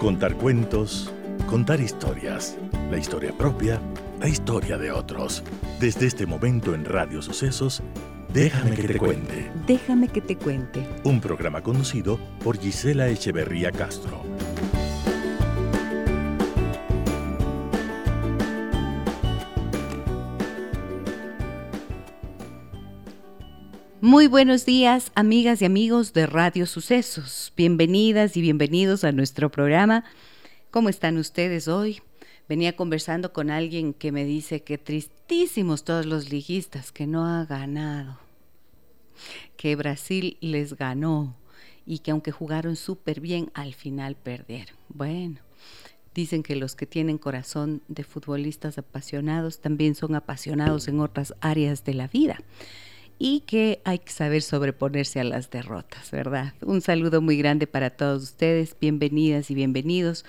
Contar cuentos, contar historias, la historia propia, la historia de otros. Desde este momento en Radio Sucesos, Déjame que te cuente. Déjame que te cuente. Un programa conducido por Gisela Echeverría Castro. Muy buenos días, amigas y amigos de Radio Sucesos. Bienvenidas y bienvenidos a nuestro programa. ¿Cómo están ustedes hoy? Venía conversando con alguien que me dice que tristísimos todos los liguistas, que no ha ganado, que Brasil les ganó y que aunque jugaron súper bien, al final perdieron. Bueno, dicen que los que tienen corazón de futbolistas apasionados también son apasionados en otras áreas de la vida y que hay que saber sobreponerse a las derrotas, ¿verdad? Un saludo muy grande para todos ustedes, bienvenidas y bienvenidos.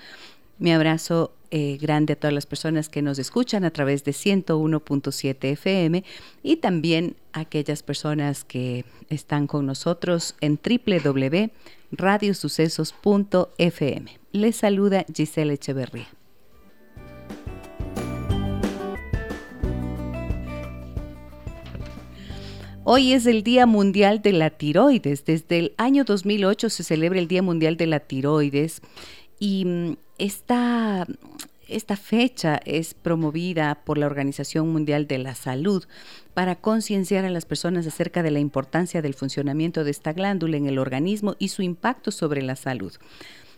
Mi abrazo eh, grande a todas las personas que nos escuchan a través de 101.7 FM y también a aquellas personas que están con nosotros en www.radiosucesos.fm. Les saluda Giselle Echeverría. Hoy es el Día Mundial de la Tiroides. Desde el año 2008 se celebra el Día Mundial de la Tiroides y mm, esta, esta fecha es promovida por la Organización Mundial de la Salud para concienciar a las personas acerca de la importancia del funcionamiento de esta glándula en el organismo y su impacto sobre la salud.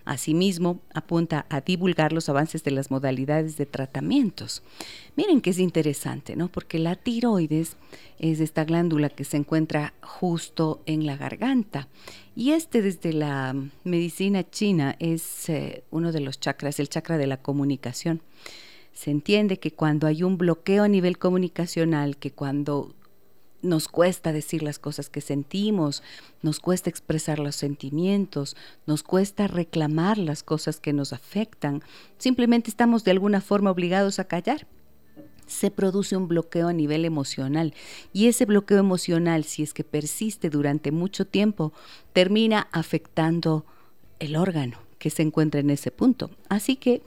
Asimismo, apunta a divulgar los avances de las modalidades de tratamientos. Miren que es interesante, ¿no? Porque la tiroides es esta glándula que se encuentra justo en la garganta. Y este desde la medicina china es eh, uno de los chakras, el chakra de la comunicación. Se entiende que cuando hay un bloqueo a nivel comunicacional, que cuando nos cuesta decir las cosas que sentimos, nos cuesta expresar los sentimientos, nos cuesta reclamar las cosas que nos afectan, simplemente estamos de alguna forma obligados a callar. Se produce un bloqueo a nivel emocional y ese bloqueo emocional, si es que persiste durante mucho tiempo, termina afectando el órgano que se encuentra en ese punto. Así que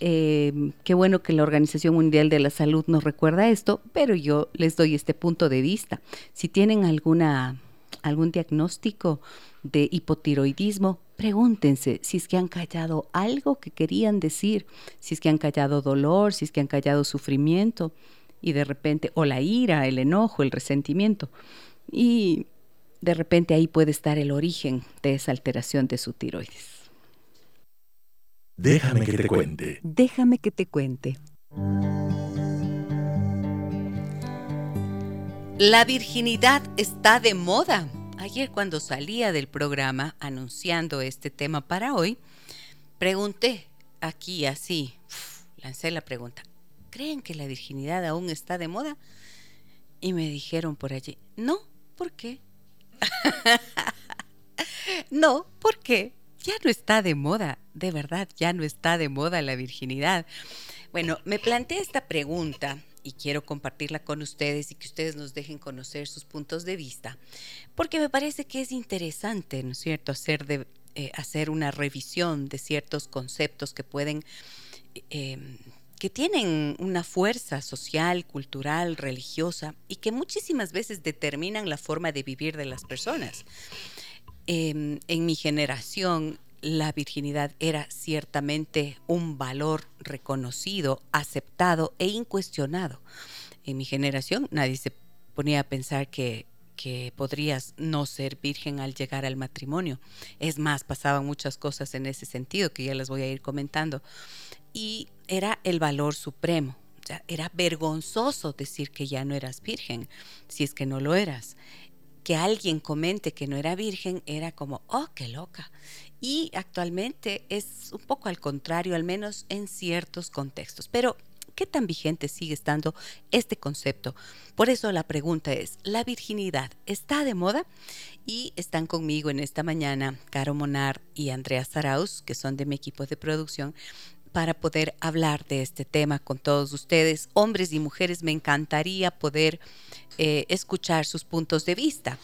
eh, qué bueno que la Organización Mundial de la Salud nos recuerda esto, pero yo les doy este punto de vista. Si tienen alguna, algún diagnóstico de hipotiroidismo, pregúntense si es que han callado algo que querían decir, si es que han callado dolor, si es que han callado sufrimiento y de repente, o la ira, el enojo, el resentimiento. Y de repente ahí puede estar el origen de esa alteración de su tiroides. Déjame que te cuente. Déjame que te cuente. La virginidad está de moda. Ayer cuando salía del programa anunciando este tema para hoy, pregunté aquí así, lancé la pregunta, ¿creen que la virginidad aún está de moda? Y me dijeron por allí, no, ¿por qué? no, ¿por qué? Ya no está de moda, de verdad, ya no está de moda la virginidad. Bueno, me planteé esta pregunta y quiero compartirla con ustedes y que ustedes nos dejen conocer sus puntos de vista, porque me parece que es interesante, ¿no es cierto?, hacer, de, eh, hacer una revisión de ciertos conceptos que pueden... Em, que tienen una fuerza social, cultural, religiosa y que muchísimas veces determinan la forma de vivir de las personas. Em, en mi generación la virginidad era ciertamente un valor reconocido, aceptado e incuestionado. En mi generación nadie se ponía a pensar que, que podrías no ser virgen al llegar al matrimonio. Es más, pasaban muchas cosas en ese sentido que ya les voy a ir comentando. Y era el valor supremo. O era vergonzoso decir que ya no eras virgen, si es que no lo eras que alguien comente que no era virgen era como, oh, qué loca. Y actualmente es un poco al contrario, al menos en ciertos contextos. Pero, ¿qué tan vigente sigue estando este concepto? Por eso la pregunta es, ¿la virginidad está de moda? Y están conmigo en esta mañana Caro Monar y Andrea Saraus, que son de mi equipo de producción, para poder hablar de este tema con todos ustedes, hombres y mujeres. Me encantaría poder eh, escuchar sus puntos de vista.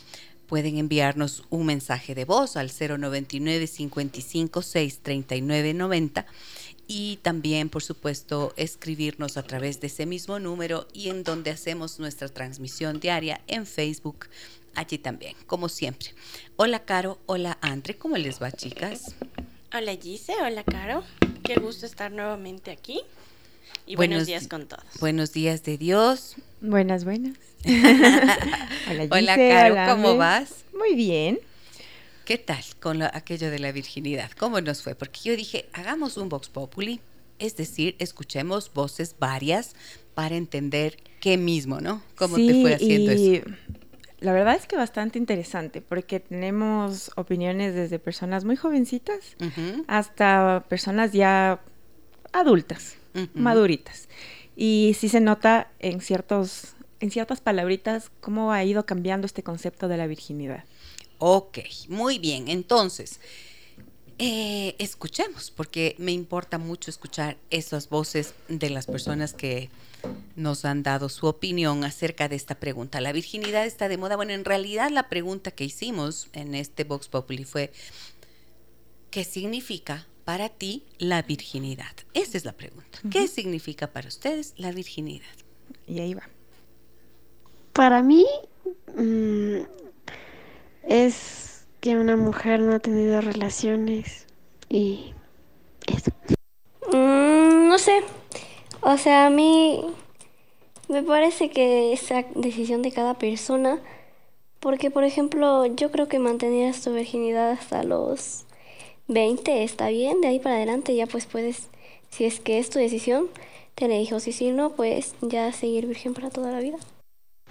pueden enviarnos un mensaje de voz al 099 55 6 39 90 y también, por supuesto, escribirnos a través de ese mismo número y en donde hacemos nuestra transmisión diaria en Facebook, allí también, como siempre. Hola Caro, hola Andre, ¿cómo les va chicas? Hola Gise, hola Caro, qué gusto estar nuevamente aquí. Y buenos, días con todos. Buenos días de Dios. Buenas, buenas. hola, hola Caro, ¿cómo vas? Muy bien. ¿Qué tal con aquello de la virginidad? ¿Cómo nos fue? Porque yo dije, hagamos un Vox Populi, es decir, escuchemos voces varias para entender qué mismo, ¿no? ¿Cómo te fue haciendo eso? La verdad es que bastante interesante, porque tenemos opiniones desde personas muy jovencitas hasta personas ya adultas, maduritas. Y sí se nota en ciertos, en ciertas palabritas cómo ha ido cambiando este concepto de la virginidad. Ok, muy bien. Entonces, eh, escuchemos, porque me importa mucho escuchar esas voces de las personas que nos han dado su opinión acerca de esta pregunta. ¿La virginidad está de moda? Bueno, en realidad la pregunta que hicimos en este Vox Populi fue, ¿qué significa para ti la virginidad? Esa es la pregunta. ¿Qué significa para ustedes la virginidad? Y ahí va. Para mí, mm, es que una mujer no ha tenido relaciones y eso. Mm, no sé, o sea, a mí me parece que es decisión de cada persona, porque por ejemplo, yo creo que mantener tu virginidad hasta los 20 está bien, de ahí para adelante ya pues puedes, si es que es tu decisión, tener hijos y si no, pues ya seguir virgen para toda la vida.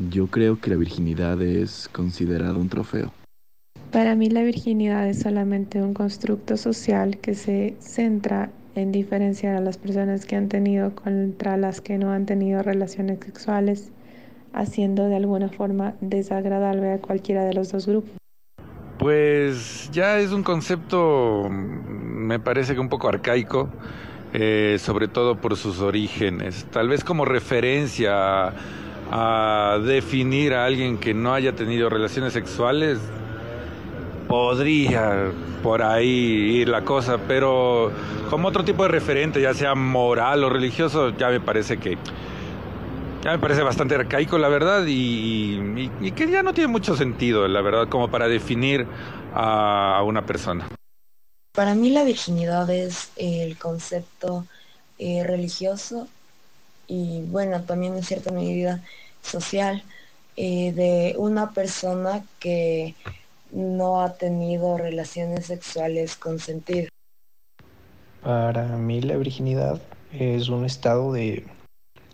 Yo creo que la virginidad es considerada un trofeo. Para mí la virginidad es solamente un constructo social que se centra en diferenciar a las personas que han tenido contra las que no han tenido relaciones sexuales, haciendo de alguna forma desagradable a cualquiera de los dos grupos. Pues ya es un concepto, me parece que un poco arcaico, eh, sobre todo por sus orígenes. Tal vez como referencia a definir a alguien que no haya tenido relaciones sexuales, podría por ahí ir la cosa, pero como otro tipo de referente, ya sea moral o religioso, ya me parece que ya me parece bastante arcaico, la verdad, y, que ya no tiene mucho sentido, la verdad, como para definir a, una persona. Para mí la virginidad es el concepto eh, religioso y bueno, también en cierta medida social eh, de una persona que no ha tenido relaciones sexuales consentidas. Para mí la virginidad es un estado de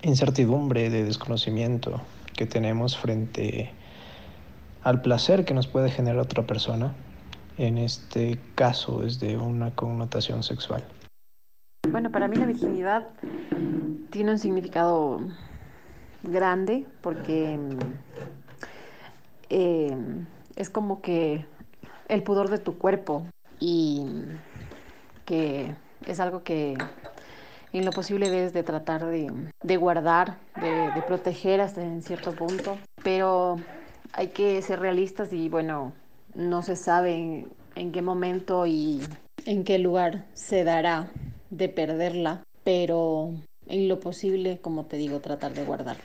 incertidumbre, de desconocimiento que tenemos frente al placer que nos puede generar otra persona. En este caso es de una connotación sexual. Bueno, para mí la virginidad tiene un significado grande porque eh, es como que el pudor de tu cuerpo y que es algo que en lo posible debes de tratar de, guardar, de, proteger hasta en cierto punto, pero hay que ser realistas y bueno, no se sabe en, qué momento y en qué lugar se dará de perderla, pero en lo posible, como te digo, tratar de guardar.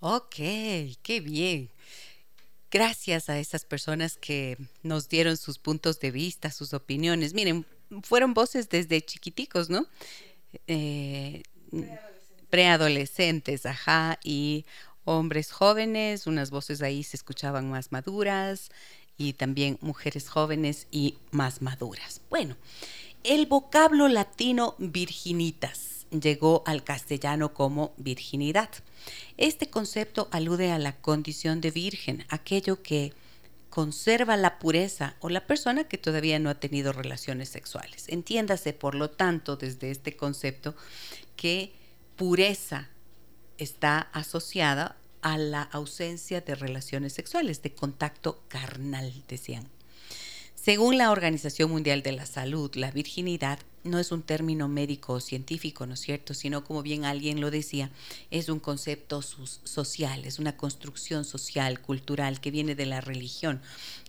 Ok, qué bien. Gracias a esas personas que nos dieron sus puntos de vista, sus opiniones. Miren, fueron voces desde chiquiticos, ¿no? Eh, preadolescentes, ajá, y hombres jóvenes, unas voces ahí se escuchaban más maduras y también mujeres jóvenes y más maduras. Bueno, el vocablo latino virginitas llegó al castellano como virginidad. Este concepto alude a la condición de virgen, aquello que conserva la pureza o la persona que todavía no ha tenido relaciones sexuales. Entiéndase, por lo tanto, desde este concepto, que pureza está asociada a la ausencia de relaciones sexuales, de contacto carnal, decían. Según la Organización Mundial de la Salud, la virginidad no es un término médico o científico, ¿no es cierto? Sino, como bien alguien lo decía, es un concepto social, es una construcción social, cultural, que viene de la religión,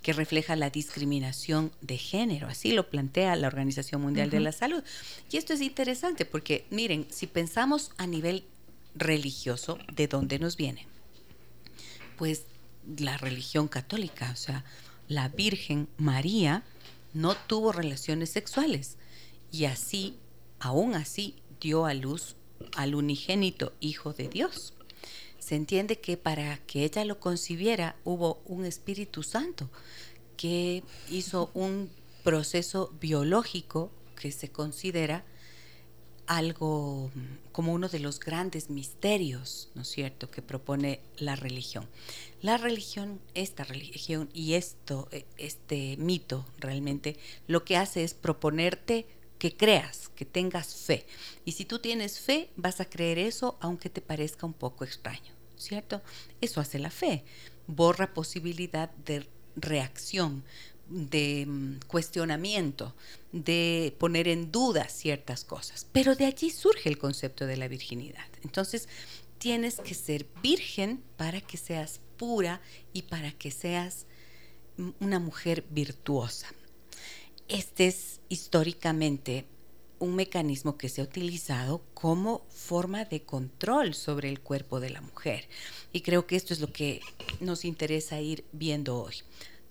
que refleja la discriminación de género. Así lo plantea la Organización Mundial de la Salud. Y esto es interesante porque, miren, si pensamos a nivel religioso, ¿de dónde nos viene? Pues la religión católica, o sea, la Virgen María no tuvo relaciones sexuales y así, aún así, dio a luz al unigénito Hijo de Dios. Se entiende que para que ella lo concibiera hubo un Espíritu Santo que hizo un proceso biológico que se considera algo como uno de los grandes misterios, ¿no es cierto?, que propone la religión. La religión, esta religión y esto, e, este mito realmente, lo que hace es proponerte que creas, que tengas fe. Y si tú tienes fe, vas a creer eso aunque te parezca un poco extraño, ¿cierto? Eso hace la fe. Borra posibilidad de reacción, de mm, cuestionamiento, de poner en duda ciertas cosas. Pero de allí surge el concepto de la virginidad. Entonces, tienes que ser virgen para que seas pura y para que seas mm, una mujer virtuosa. Este es históricamente un mecanismo que se ha utilizado como forma de control sobre el cuerpo de la mujer. Y creo que esto es lo que nos interesa ir viendo hoy.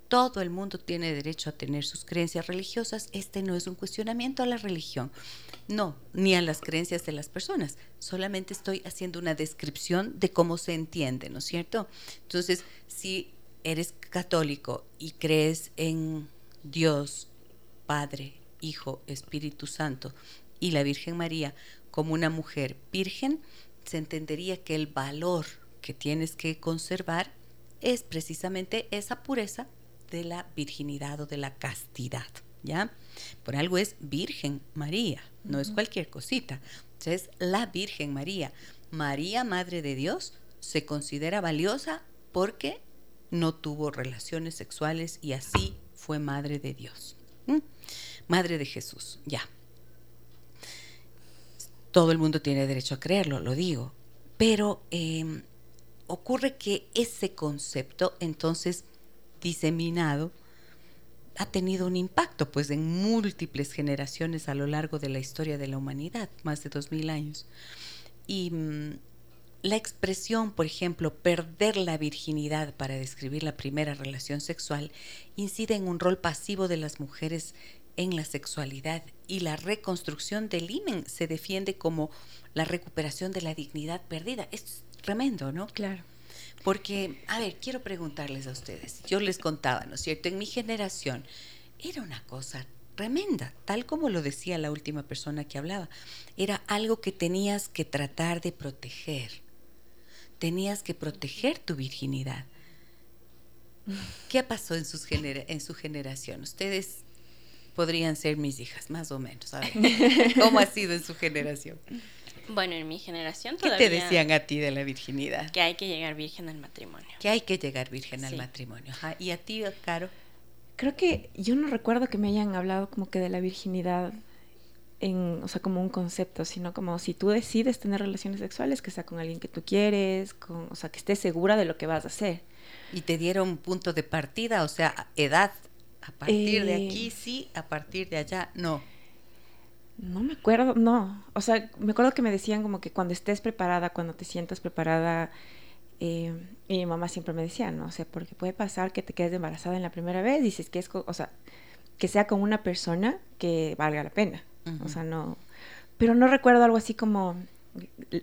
Todo el mundo tiene derecho a tener sus creencias religiosas. Este no es un cuestionamiento a la religión, no, ni a las creencias de las personas. Solamente estoy haciendo una descripción de cómo se entiende, ¿no es cierto? Entonces, si eres católico y crees en Dios, Padre, Hijo, Espíritu Santo y la Virgen María como una mujer virgen, se entendería que el valor que tienes que conservar es precisamente esa pureza de la virginidad o de la castidad, ¿ya? Por algo es Virgen María, no es cualquier cosita. Entonces, la Virgen María, María, Madre de Dios, se considera valiosa porque no tuvo relaciones sexuales y así fue Madre de Dios. Madre de Jesús, ya. Todo el mundo tiene derecho a creerlo, lo digo. Pero em, ocurre que ese concepto entonces diseminado ha tenido un impacto pues en múltiples generaciones a lo largo de la historia de la humanidad, más de dos mil años. Y mm, la expresión, por ejemplo, perder la virginidad para describir la primera relación sexual incide en un rol pasivo de las mujeres en la sexualidad y la reconstrucción del imen se defiende como la recuperación de la dignidad perdida. Es tremendo, ¿no? Claro. Porque, a ver, quiero preguntarles a ustedes. Yo les contaba, ¿no es cierto? En mi generación era una cosa tremenda, tal como lo decía la última persona que hablaba. Era algo que tenías que tratar de proteger tenías que proteger tu virginidad. ¿Qué pasó en, sus en su generación? Ustedes podrían ser mis hijas, más o menos. ¿cómo ha sido en su generación? Bueno, en mi generación todavía... ¿Qué te decían a ti de la virginidad? Que hay que llegar virgen al matrimonio. Que hay que llegar virgen al matrimonio. ¿Y a ti, Caro? Creo que yo no recuerdo que me hayan hablado como que de la virginidad o sea, como un concepto, sino como si tú decides tener relaciones sexuales, que sea con alguien que tú quieres, con, o sea, que estés segura de lo que vas a hacer. ¿Y te dieron punto de partida, o sea, edad? A partir de aquí eh, sí, a partir de allá no. No me acuerdo, no. O sea, me acuerdo que me decían como que cuando estés preparada, cuando te sientas preparada, eh, y mi mamá siempre me decía, ¿no? O sea, porque puede pasar que te quedes embarazada en la primera vez, dices que es, o sea, que sea con una persona que valga la pena. O sea, no. Pero no recuerdo algo así como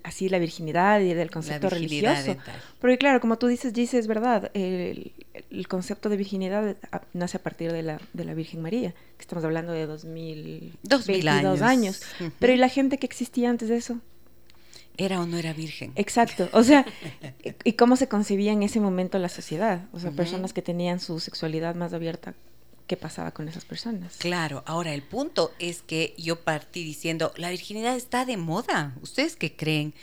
así la virginidad y del concepto religioso. Porque claro, como tú dices, Gise, es verdad, el, concepto de virginidad nace a partir de la, de la Virgen María, que estamos hablando de 2000, años. años. Pero ¿y la gente que existía antes de eso? ¿Era o no era virgen? Exacto, o sea, ¿y cómo se concebía en ese momento la sociedad? O sea, personas que tenían su sexualidad más abierta qué pasaba con esas personas. Claro, ahora el punto es que yo partí diciendo, la virginidad está de moda, ¿ustedes qué creen?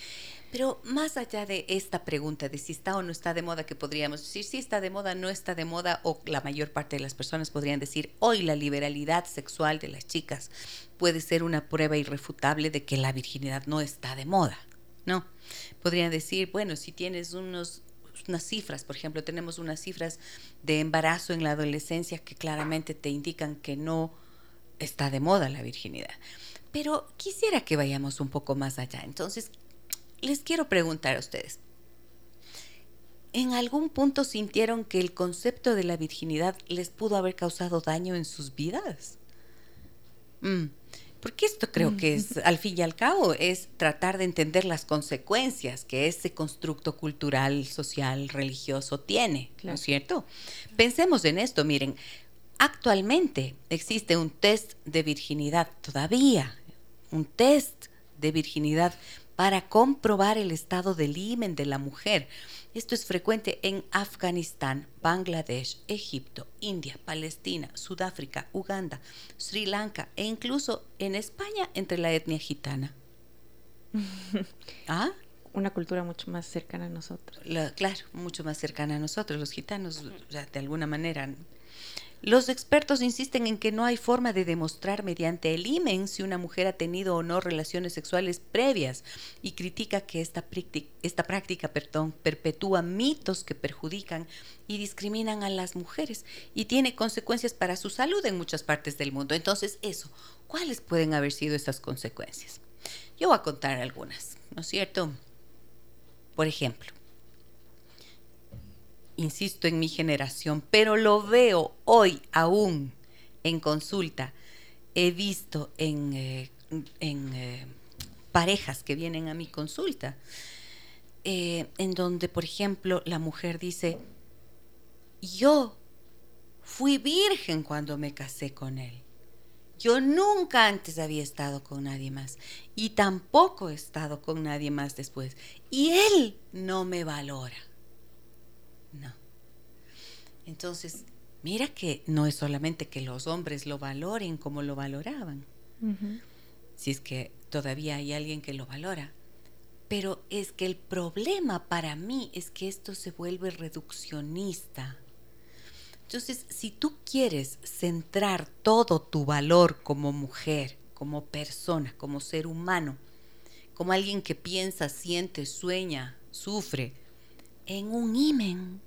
Pero más allá de esta pregunta de si está o no está de moda, que podríamos decir si está de moda, no está de moda, o la mayor parte de las personas podrían decir hoy la liberalidad sexual de las chicas puede ser una prueba irrefutable de que la virginidad no está de moda, ¿no? Podrían decir, bueno, si tienes unos unas cifras, por ejemplo, tenemos unas cifras de embarazo en la adolescencia que claramente te indican que no está de moda la virginidad. Pero quisiera que vayamos un poco más allá. Entonces, les quiero preguntar a ustedes, ¿en algún punto sintieron que el concepto de la virginidad les pudo haber causado daño en sus vidas? Mm, porque esto creo que es, al fin y al cabo, es tratar de entender las consecuencias que ese constructo cultural, social, religioso tiene, ¿no es cierto? Pensemos en esto, miren, actualmente existe un test de virginidad todavía, un test de virginidad para comprobar el estado del himen de la mujer. Esto es frecuente en Afganistán, Bangladesh, Egipto, India, Palestina, Sudáfrica, Uganda, Sri Lanka e incluso en España entre la etnia gitana. ¿Ah? Una cultura mucho más cercana a nosotros. claro, mucho más cercana a nosotros, los gitanos, de alguna manera los expertos insisten en que no hay forma de demostrar mediante el IMEN si una mujer ha tenido o no relaciones sexuales previas y critica que esta, práctica perpetúa mitos que perjudican y discriminan a las mujeres y tiene consecuencias para su salud en muchas partes del mundo. Entonces, eso, ¿cuáles pueden haber sido esas consecuencias? Yo voy a contar algunas, ¿no es cierto? Por ejemplo, insisto, en mi generación, pero lo veo hoy aún en consulta. He visto en, eh, eh, parejas que vienen a mi consulta, eh, en donde, por ejemplo, la mujer dice, yo fui virgen cuando me casé con él. Yo nunca antes había estado con nadie más y tampoco he estado con nadie más después. Y él no me valora. No. Entonces, mira que no es solamente que los hombres lo valoren como lo valoraban, si es que todavía hay alguien que lo valora, pero es que el problema para mí es que esto se vuelve reduccionista. Entonces, si tú quieres centrar todo tu valor como mujer, como persona, como ser humano, como alguien que piensa, siente, sueña, sufre, en un imen,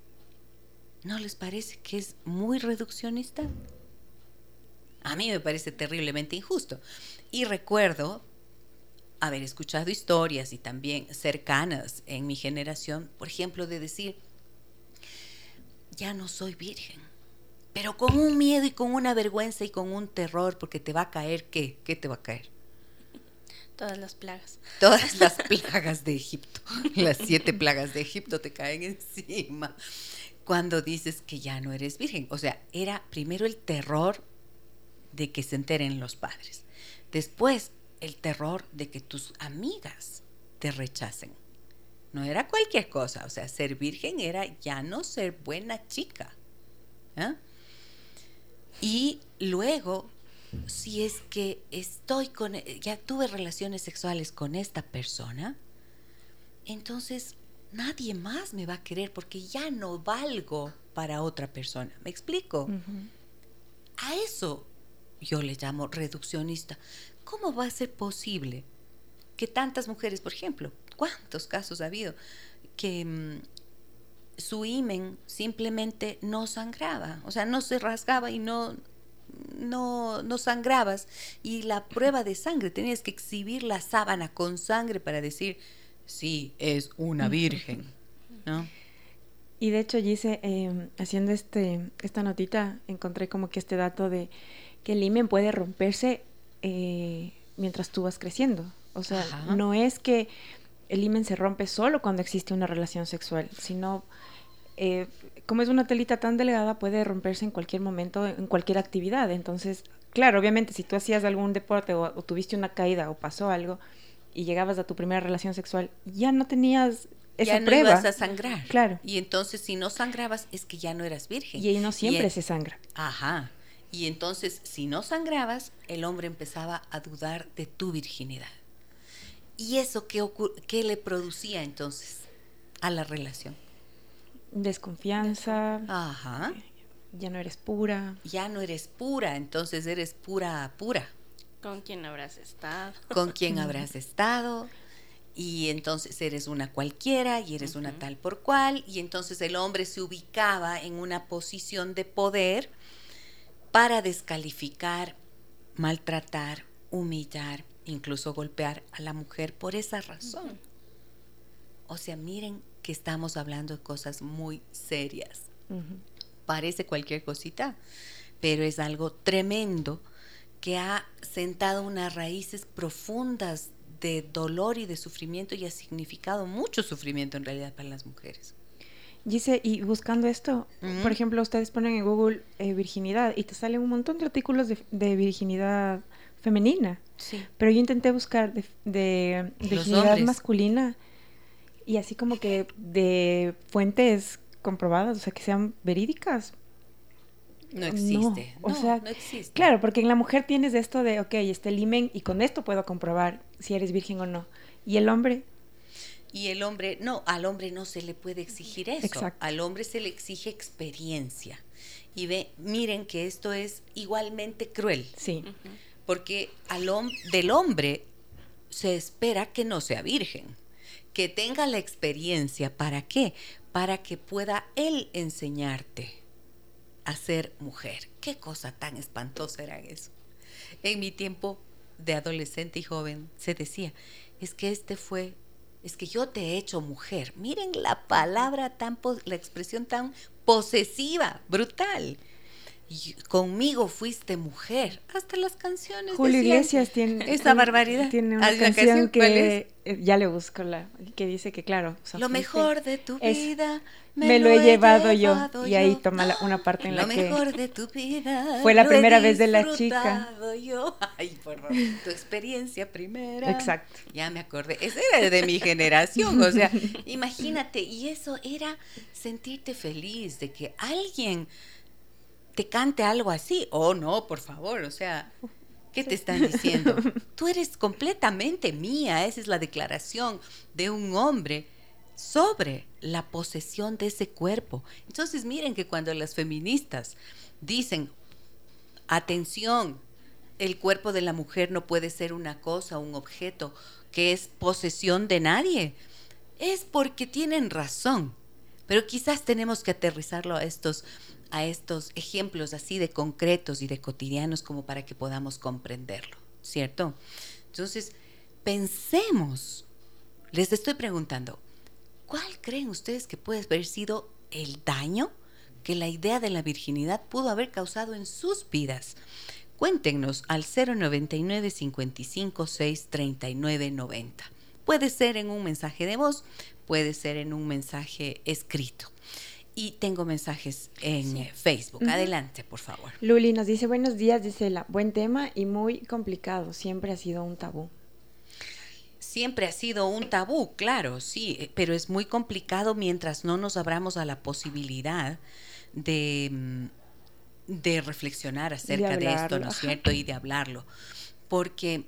¿No les parece que es muy reduccionista? A mí me parece terriblemente injusto. Y recuerdo haber escuchado historias y también cercanas en mi generación, por ejemplo, de decir, ya no soy virgen, pero con un miedo y con una vergüenza y con un terror, porque te va a caer, ¿qué? ¿Qué te va a caer? Todas las plagas. Todas las plagas de Egipto. Las siete plagas de Egipto te caen encima cuando dices que ya no eres virgen. O sea, era primero el terror de que se enteren los padres. Después, el terror de que tus amigas te rechacen. No era cualquier cosa. O sea, ser virgen era ya no ser buena chica. ¿ah? Y luego, si es que estoy con, ya tuve relaciones sexuales con esta persona, entonces nadie más me va a querer porque ya no valgo para otra persona. ¿Me explico? A eso yo le llamo reduccionista. ¿Cómo va a ser posible que tantas mujeres, por ejemplo, cuántos casos ha habido que mm, su imen simplemente no sangraba, o sea, no se rasgaba y no, no, no sangrabas y la prueba de sangre tenías que exhibir la sábana con sangre para decir sí es una virgen, ¿no? Y de hecho, Gise, eh, haciendo este, esta notita, encontré como que este dato de que el himen puede romperse eh, mientras tú vas creciendo. O sea, no es que el himen se rompe solo cuando existe una relación sexual, sino eh, como es una telita tan delgada, puede romperse en cualquier momento, en cualquier actividad. Entonces, claro, obviamente, si tú hacías algún deporte o tuviste una caída o pasó algo, y llegabas a tu primera relación sexual, ya no tenías esa ya no ibas a sangrar. Claro. Y entonces si no sangrabas es que ya no eras virgen. Y ahí no siempre se sangra. Ajá. Y entonces si no sangrabas, el hombre empezaba a dudar de tu virginidad. ¿Y eso qué, qué le producía entonces a la relación? Desconfianza. Ajá. Ya no eres pura. Ya no eres pura, entonces eres pura, pura. ¿Con quién habrás estado? ¿Con quién habrás estado? Y entonces eres una cualquiera y eres una tal por cual. Y entonces el hombre se ubicaba en una posición de poder para descalificar, maltratar, humillar, incluso golpear a la mujer por esa razón. O sea, miren que estamos hablando de cosas muy serias. Parece cualquier cosita, pero es algo tremendo que ha sentado unas raíces profundas de dolor y de sufrimiento y ha significado mucho sufrimiento en realidad para las mujeres. Dice, y buscando esto, por ejemplo, ustedes ponen en Google eh, virginidad y te salen un montón de artículos de, virginidad femenina. Sí. Pero yo intenté buscar de, virginidad masculina y así como que de fuentes comprobadas, o sea, que sean verídicas. No existe. o sea, no existe. Claro, porque en la mujer tienes esto de, ok, este limen y con esto puedo comprobar si eres virgen o no. Y el hombre. Y el hombre, no, al hombre no se le puede exigir eso. Exacto. Al hombre se le exige experiencia. Y ve, miren que esto es igualmente cruel. Sí. Porque al del hombre se espera que no sea virgen, que tenga la experiencia. ¿Para qué? Para que pueda él enseñarte a ser mujer. Qué cosa tan espantosa era eso. En mi tiempo de adolescente y joven se decía, es que este fue, es que yo te he hecho mujer. Miren la palabra tan, la expresión tan posesiva, brutal conmigo fuiste mujer. Hasta las canciones. Julio Iglesias tiene esa barbaridad. Tiene una canción, que eh, ya le busco la que dice que claro. lo mejor de tu vida me, lo, he llevado, yo. Y ahí toma una parte en la que. Lo mejor de tu vida. Fue la primera vez de la chica. Yo. Ay, por favor. Tu experiencia primera. Exacto. Ya me acordé. Ese era de mi generación. O sea, imagínate. Y eso era sentirte feliz de que alguien te cante algo así. Oh, no, por favor, o sea, ¿qué te están diciendo? Tú eres completamente mía, esa es la declaración de un hombre sobre la posesión de ese cuerpo. Entonces miren que cuando las feministas dicen, atención, el cuerpo de la mujer no puede ser una cosa, un objeto que es posesión de nadie, es porque tienen razón. Pero quizás tenemos que aterrizarlo a estos a estos ejemplos así de concretos y de cotidianos como para que podamos comprenderlo, ¿cierto? Entonces, pensemos, les estoy preguntando, ¿cuál creen ustedes que puede haber sido el daño que la idea de la virginidad pudo haber causado en sus vidas? Cuéntenos al 099 55 6 39 90. Puede ser en un mensaje de voz, puede ser en un mensaje escrito y tengo mensajes en eh, Facebook. Adelante, por favor. Luli nos dice buenos días, dice la buen tema y muy complicado. Siempre ha sido un tabú. Siempre ha sido un tabú, claro, sí, eh, pero es muy complicado mientras no nos abramos a la posibilidad de, mm, de reflexionar acerca de, esto, ¿no es cierto? Y de hablarlo. Porque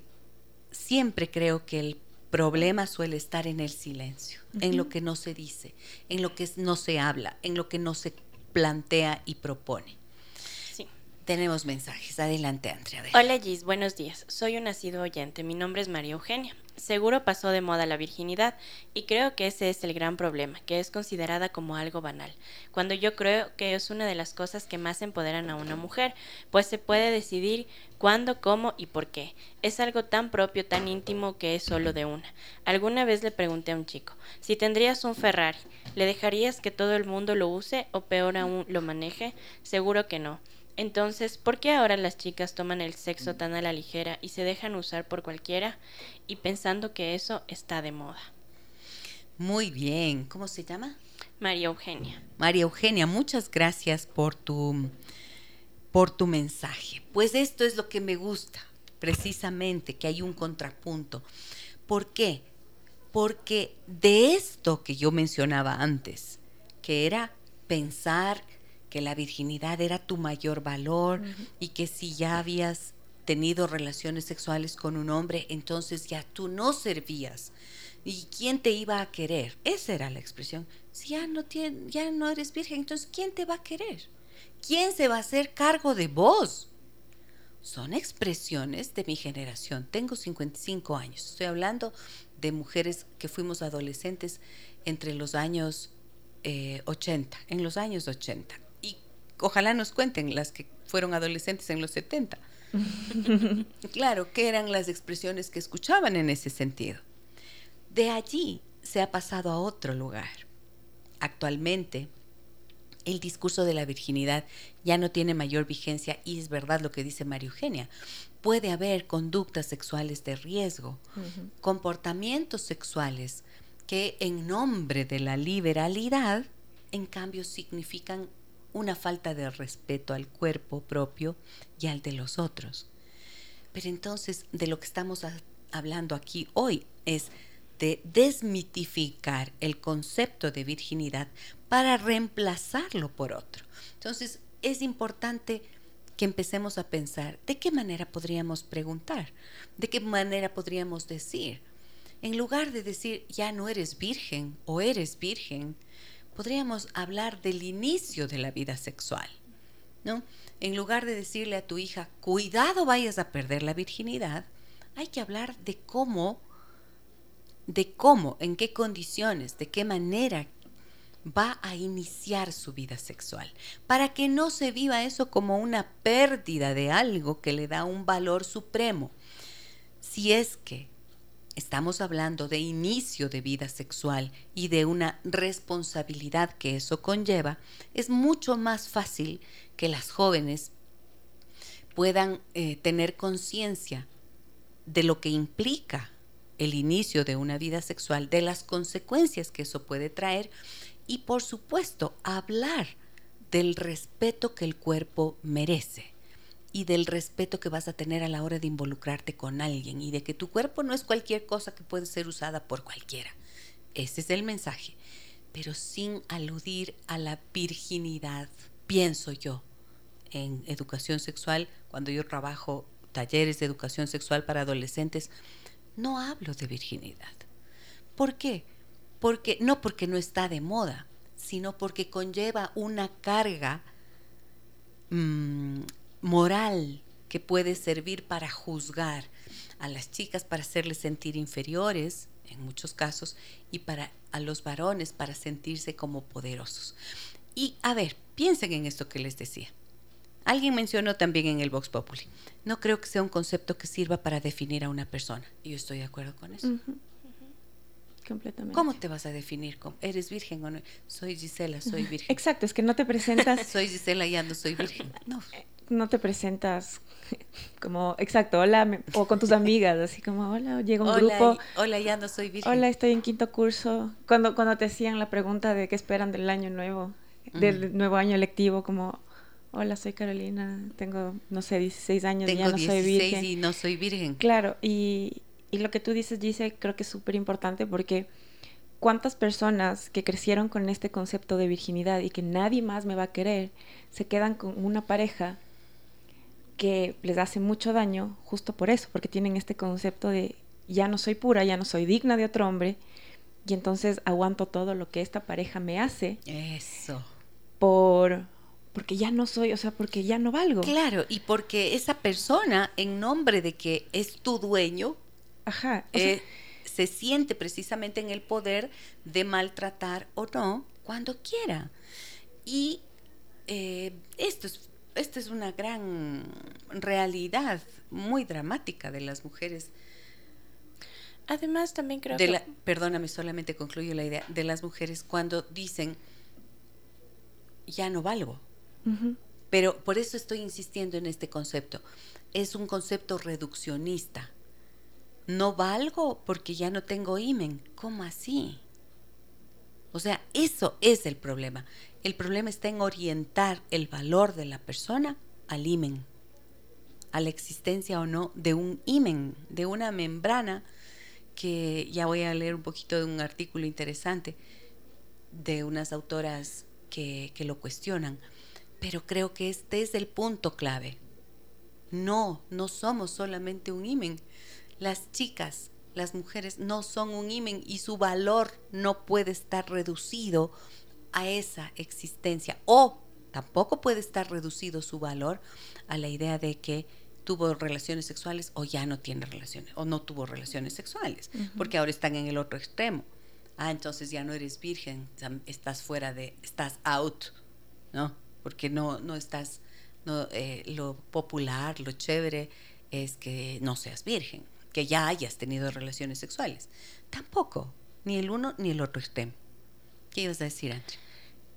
siempre creo que el problema suele estar en el silencio, en lo que no se dice, en lo que no se habla, en lo que no se plantea y propone. Sí. Tenemos mensajes. Adelante, Andrea. Hola, Gis. Buenos días. Soy un nacido oyente. Mi nombre es María Eugenia. Seguro pasó de moda la virginidad y creo que ese es el gran problema, que es considerada como algo banal, cuando yo creo que es una de las cosas que más empoderan a una mujer, pues se puede decidir cuándo, cómo y por qué. Es algo tan propio, tan íntimo que es solo de una. Alguna vez le pregunté a un chico, si tendrías un Ferrari, ¿le dejarías que todo el mundo lo use o peor aún lo maneje? Seguro que no. Entonces, ¿por qué ahora las chicas toman el sexo tan a la ligera y se dejan usar por cualquiera y pensando que eso está de moda? Muy bien, ¿cómo se llama? María Eugenia. María Eugenia, muchas gracias por tu por tu mensaje. Pues esto es lo que me gusta, precisamente, que hay un contrapunto. ¿Por qué? Porque de esto que yo mencionaba antes, que era pensar que la virginidad era tu mayor valor y que si ya habías tenido relaciones sexuales con un hombre, entonces ya tú no servías. ¿Y quién te iba a querer? Esa era la expresión. Si ya no, ya no eres virgen, entonces ¿quién te va a querer? ¿Quién se va a hacer cargo de vos? Son expresiones de mi generación. Tengo 55 años. Estoy hablando de mujeres que fuimos adolescentes entre los años 80, eh, en los años 80. Ojalá nos cuenten las que fueron adolescentes en los 70. claro, ¿qué eran las expresiones que escuchaban en ese sentido? De allí se ha pasado a otro lugar. Actualmente, el discurso de la virginidad ya no tiene mayor vigencia y es verdad lo que dice María Eugenia. Puede haber conductas sexuales de riesgo, comportamientos sexuales que en nombre de la liberalidad, en cambio, significan una falta de respeto al cuerpo propio y al de los otros. Pero entonces, de lo que estamos hablando aquí hoy es de desmitificar el concepto de virginidad para reemplazarlo por otro. Entonces, es importante que empecemos a pensar de qué manera podríamos preguntar, de qué manera podríamos decir. En lugar de decir ya no eres virgen o eres virgen, podríamos hablar del inicio de la vida sexual, ¿no? En lugar de decirle a tu hija, cuidado vayas a perder la virginidad, hay que hablar de cómo, de cómo, en qué condiciones, de qué manera va a iniciar su vida sexual, para que no se viva eso como una pérdida de algo que le da un valor supremo. Si es que Estamos hablando de inicio de vida sexual y de una responsabilidad que eso conlleva. Es mucho más fácil que las jóvenes puedan eh, tener conciencia de lo que implica el inicio de una vida sexual, de las consecuencias que eso puede traer y por supuesto hablar del respeto que el cuerpo merece y del respeto que vas a tener a la hora de involucrarte con alguien y de que tu cuerpo no es cualquier cosa que puede ser usada por cualquiera. Ese es el mensaje, pero sin aludir a la virginidad, pienso yo. En educación sexual, cuando yo trabajo talleres de educación sexual para adolescentes, no hablo de virginidad. ¿Por qué? Porque no porque no está de moda, sino porque conlleva una carga mmm, moral que puede servir para juzgar a las chicas, para hacerles sentir inferiores, en muchos casos, y para a los varones para sentirse como poderosos. Y a ver, piensen en esto que les decía. Alguien mencionó también en el Vox Populi. No creo que sea un concepto que sirva para definir a una persona. Y yo estoy de acuerdo con eso. Completamente. ¿Cómo te vas a definir? ¿Eres virgen o no? Soy Gisela, soy virgen. Exacto, es que no te presentas. soy Gisela y ando soy virgen. No. No te presentas como, exacto, hola, o con tus amigas, así como, hola, llega un grupo. hola, ya no soy virgen. Hola, estoy en quinto curso. Cuando, cuando te hacían la pregunta de qué esperan del año nuevo, del nuevo año lectivo, como, hola, soy Carolina, tengo, no sé, 16 años y ya no soy virgen. y no soy virgen. Claro, y, y lo que tú dices, dice creo que es súper importante porque cuántas personas que crecieron con este concepto de virginidad y que nadie más me va a querer, se quedan con una pareja que les hace mucho daño justo por eso, porque tienen este concepto de ya no soy pura, ya no soy digna de otro hombre, y entonces aguanto todo lo que esta pareja me hace. Eso. Por porque ya no soy, o sea, porque ya no valgo. Claro, y porque esa persona, en nombre de que es tu dueño, Ajá, eh, se siente precisamente en el poder de maltratar o no cuando quiera. Y eh, esto es esta es una gran realidad muy dramática de las mujeres. Además, también creo que... La, perdóname, solamente concluyo la idea. De las mujeres cuando dicen, ya no valgo. Pero por eso estoy insistiendo en este concepto. Es un concepto reduccionista. No valgo porque ya no tengo imen. ¿Cómo así? O sea, eso es el problema. El problema está en orientar el valor de la persona al imen, a la existencia o no de un imen, de una membrana que ya voy a leer un poquito de un artículo interesante de unas autoras que, que lo cuestionan, pero creo que este es el punto clave. No, no somos solamente un imen. Las chicas, las mujeres no son un imen y su valor no puede estar reducido a esa existencia. O tampoco puede estar reducido su valor a la idea de que tuvo relaciones sexuales o ya no tiene relaciones o no tuvo relaciones sexuales, porque ahora están en el otro extremo. Ah, entonces ya no eres virgen, estás fuera de, estás out, ¿no? Porque no, no estás, no, eh, lo popular, lo chévere es que no seas virgen, que ya hayas tenido relaciones sexuales. Tampoco, ni el uno ni el otro extremo. ¿Qué ibas a decir, Andrea?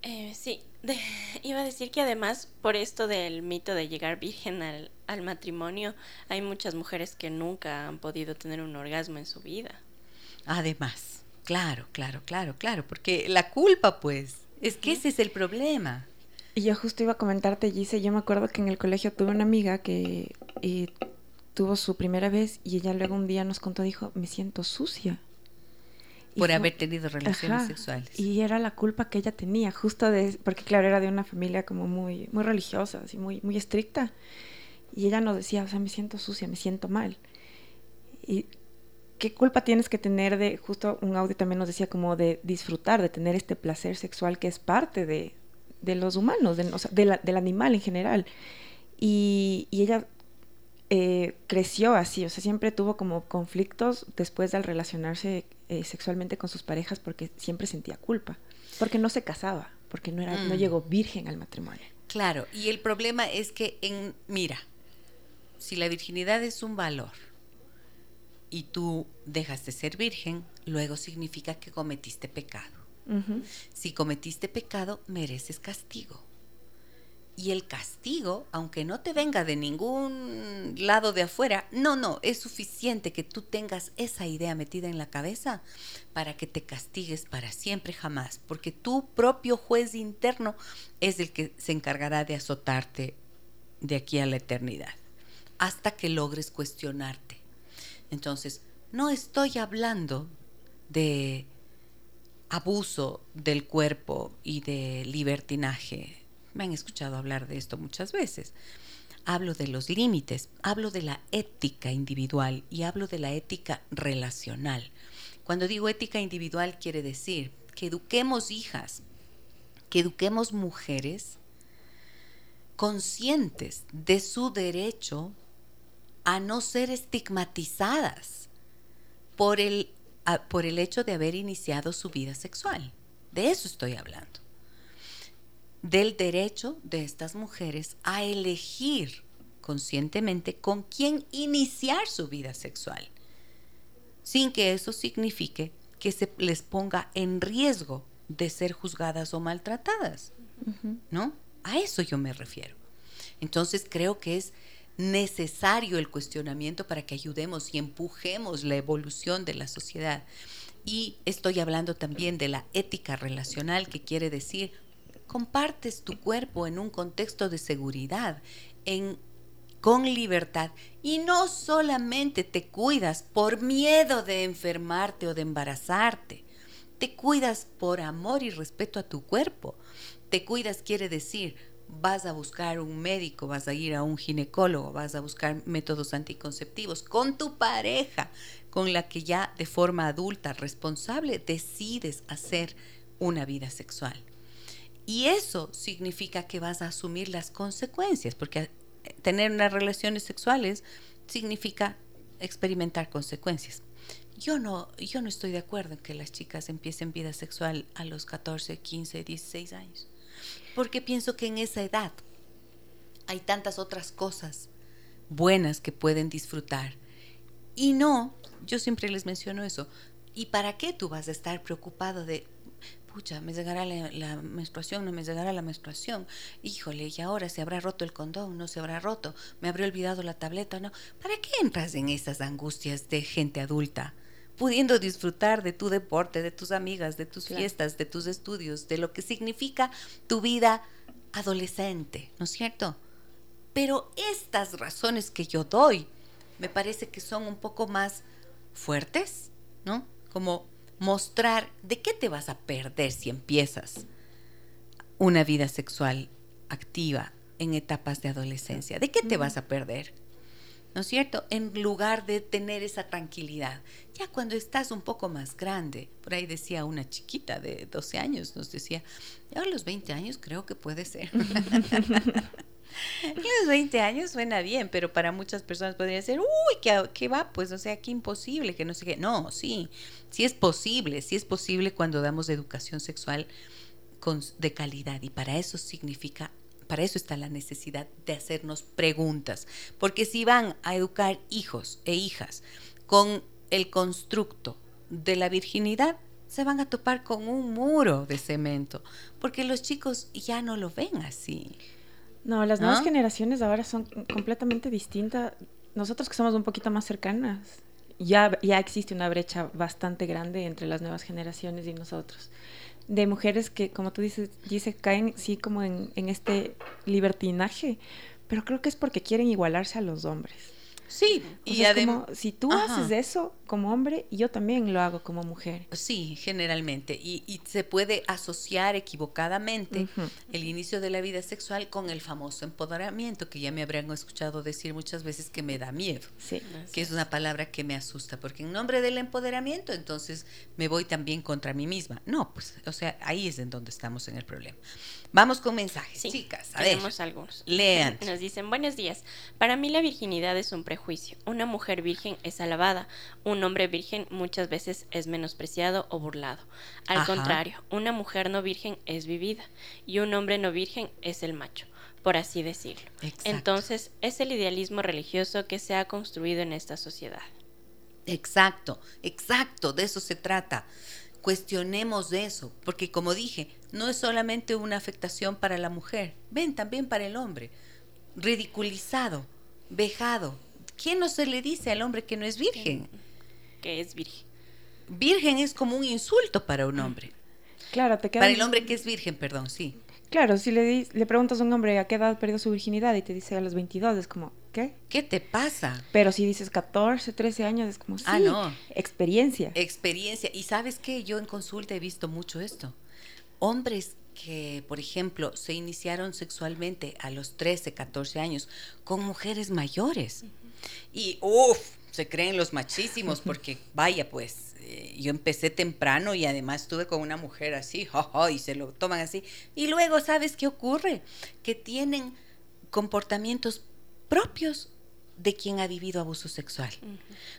Eh, sí, iba a decir que además por esto del mito de llegar virgen al, al, matrimonio, hay muchas mujeres que nunca han podido tener un orgasmo en su vida. Además, claro, claro, claro, claro, porque la culpa pues, es que ese es el problema. Y yo justo iba a comentarte, Gise, yo me acuerdo que en el colegio tuve una amiga que eh, tuvo su primera vez y ella luego un día nos contó, dijo, me siento sucia por haber tenido relaciones sexuales. Y era la culpa que ella tenía, justo de, porque claro, era de una familia como muy, muy religiosa, así muy, muy estricta. Y ella nos decía, o sea, me siento sucia, me siento mal. Y qué culpa tienes que tener de, justo un audio también nos decía como de disfrutar, de tener este placer sexual que es parte de, de los humanos, de, o sea, del animal en general. Y, y ella eh, creció así, o sea, siempre tuvo como conflictos después de relacionarse eh, sexualmente con sus parejas porque siempre sentía culpa, porque no se casaba, porque no, era, no mm. llegó virgen al matrimonio. Claro, y el problema es que, en, mira, si la virginidad es un valor y tú dejas de ser virgen, luego significa que cometiste pecado. Si cometiste pecado, mereces castigo. Y el castigo, aunque no te venga de ningún lado de afuera, no, no, es suficiente que tú tengas esa idea metida en la cabeza para que te castigues para siempre jamás, porque tu propio juez interno es el que se encargará de azotarte de aquí a la eternidad, hasta que logres cuestionarte. Entonces, no estoy hablando de abuso del cuerpo y de libertinaje me han escuchado hablar de esto muchas veces. Hablo de los límites, hablo de la ética individual y hablo de la ética relacional. Cuando digo ética individual quiere decir que eduquemos hijas, que eduquemos mujeres conscientes de su derecho a no ser estigmatizadas por el, por el hecho de haber iniciado su vida sexual. De eso estoy hablando del derecho de estas mujeres a elegir conscientemente con quién iniciar su vida sexual, sin que eso signifique que se les ponga en riesgo de ser juzgadas o maltratadas, ¿no? A eso yo me refiero. Entonces creo que es necesario el cuestionamiento para que ayudemos y empujemos la evolución de la sociedad. Y estoy hablando también de la ética relacional, que quiere decir compartes tu cuerpo en un contexto de seguridad, en con libertad y no solamente te cuidas por miedo de enfermarte o de embarazarte. Te cuidas por amor y respeto a tu cuerpo. Te cuidas quiere decir, vas a buscar un médico, vas a ir a un ginecólogo, vas a buscar métodos anticonceptivos con tu pareja, con la que ya de forma adulta, responsable, decides hacer una vida sexual. Y eso significa que vas a asumir las consecuencias, porque tener unas relaciones sexuales significa experimentar consecuencias. Yo no, yo no estoy de acuerdo en que las chicas empiecen vida sexual a los 14, 15, 16 años, porque pienso que en esa edad hay tantas otras cosas buenas que pueden disfrutar. Y no, yo siempre les menciono eso. ¿Y para qué tú vas a estar preocupado de pucha, me llegará la, menstruación, no me llegará la menstruación, híjole, y ahora se habrá roto el condón, no se habrá roto, me habré olvidado la tableta, no. ¿Para qué entras en esas angustias de gente adulta? pudiendo disfrutar de tu deporte, de tus amigas, de tus fiestas, de tus estudios, de lo que significa tu vida adolescente, ¿no es cierto? Pero estas razones que yo doy me parece que son un poco más fuertes, ¿no? Como mostrar de qué te vas a perder si empiezas una vida sexual activa en etapas de adolescencia. ¿De qué te vas a perder? ¿no es cierto? En lugar de tener esa tranquilidad. Ya cuando estás un poco más grande, por ahí decía una chiquita de 12 años, nos decía, a los 20 años creo que puede ser. los 20 años suena bien, pero para muchas personas podría ser, uy, ¿qué, va? Pues, o sea, qué imposible, que no sé qué. No, sí, sí es posible, sí es posible cuando damos educación sexual de calidad y para eso significa, para eso está la necesidad de hacernos preguntas, porque si van a educar hijos e hijas con el constructo de la virginidad, se van a topar con un muro de cemento, porque los chicos ya no lo ven así. No, las nuevas generaciones ahora son completamente distintas. Nosotros que somos un poquito más cercanas, ya, ya existe una brecha bastante grande entre las nuevas generaciones y nosotros. De mujeres que, como tú dices, dice, caen sí como en, en este libertinaje, pero creo que es porque quieren igualarse a los hombres. Sí, y además, si tú haces eso como hombre, yo también lo hago como mujer. Sí, generalmente. Y, y se puede asociar equivocadamente el inicio de la vida sexual con el famoso empoderamiento, que ya me habrán escuchado decir muchas veces que me da miedo. Sí. Que es una palabra que me asusta, porque en nombre del empoderamiento, entonces me voy también contra mí misma. No, pues, o sea, ahí es en donde estamos en el problema. Vamos con mensajes, chicas. A tenemos algunos. Lean. Nos dicen, buenos días. Para mí la virginidad es un prejuicio. Una mujer virgen es alabada. Un hombre virgen muchas veces es menospreciado o burlado. Al contrario, una mujer no virgen es vivida. Y un hombre no virgen es el macho por así decirlo. Entonces, es el idealismo religioso que se ha construido en esta sociedad. Exacto, exacto, de eso se trata cuestionemos eso, porque como dije, no es solamente una afectación para la mujer, ven también para el hombre, ridiculizado, vejado. ¿Quién no se le dice al hombre que no es virgen? Que es virgen. Virgen es como un insulto para un hombre. Claro, te queda... Para el hombre que es virgen, perdón, sí. Claro, si le, le preguntas a un hombre a qué edad perdió su virginidad y te dice a los 22, es como, ¿qué? ¿Qué te pasa? Pero si dices 14, 13 años, es como, ah, sí, no. experiencia. Experiencia. Y sabes qué, yo en consulta he visto mucho esto. Hombres que, por ejemplo, se iniciaron sexualmente a los 13, 14 años con mujeres mayores. Y, uff, se creen los machísimos porque, vaya, pues, eh, yo empecé temprano y además estuve con una mujer así, y se lo toman así. Y luego, ¿sabes qué ocurre? Que tienen comportamientos propios de quien ha vivido abuso sexual.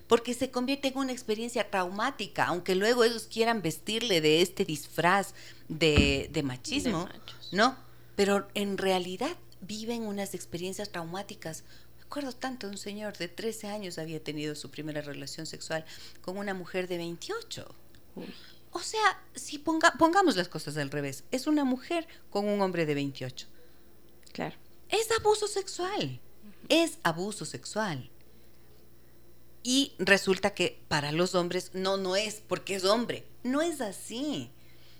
Porque se convierte en una experiencia traumática, aunque luego ellos quieran vestirle de este disfraz de, machismo, ¿no? Pero en realidad viven unas experiencias traumáticas acuerdo tanto de un señor de 13 años había tenido su primera relación sexual con una mujer de 28. O sea, si ponga, pongamos las cosas al revés, es una mujer con un hombre de 28. Claro. Es abuso sexual. Es abuso sexual. Y resulta que para los hombres no, no es porque es hombre. No es así.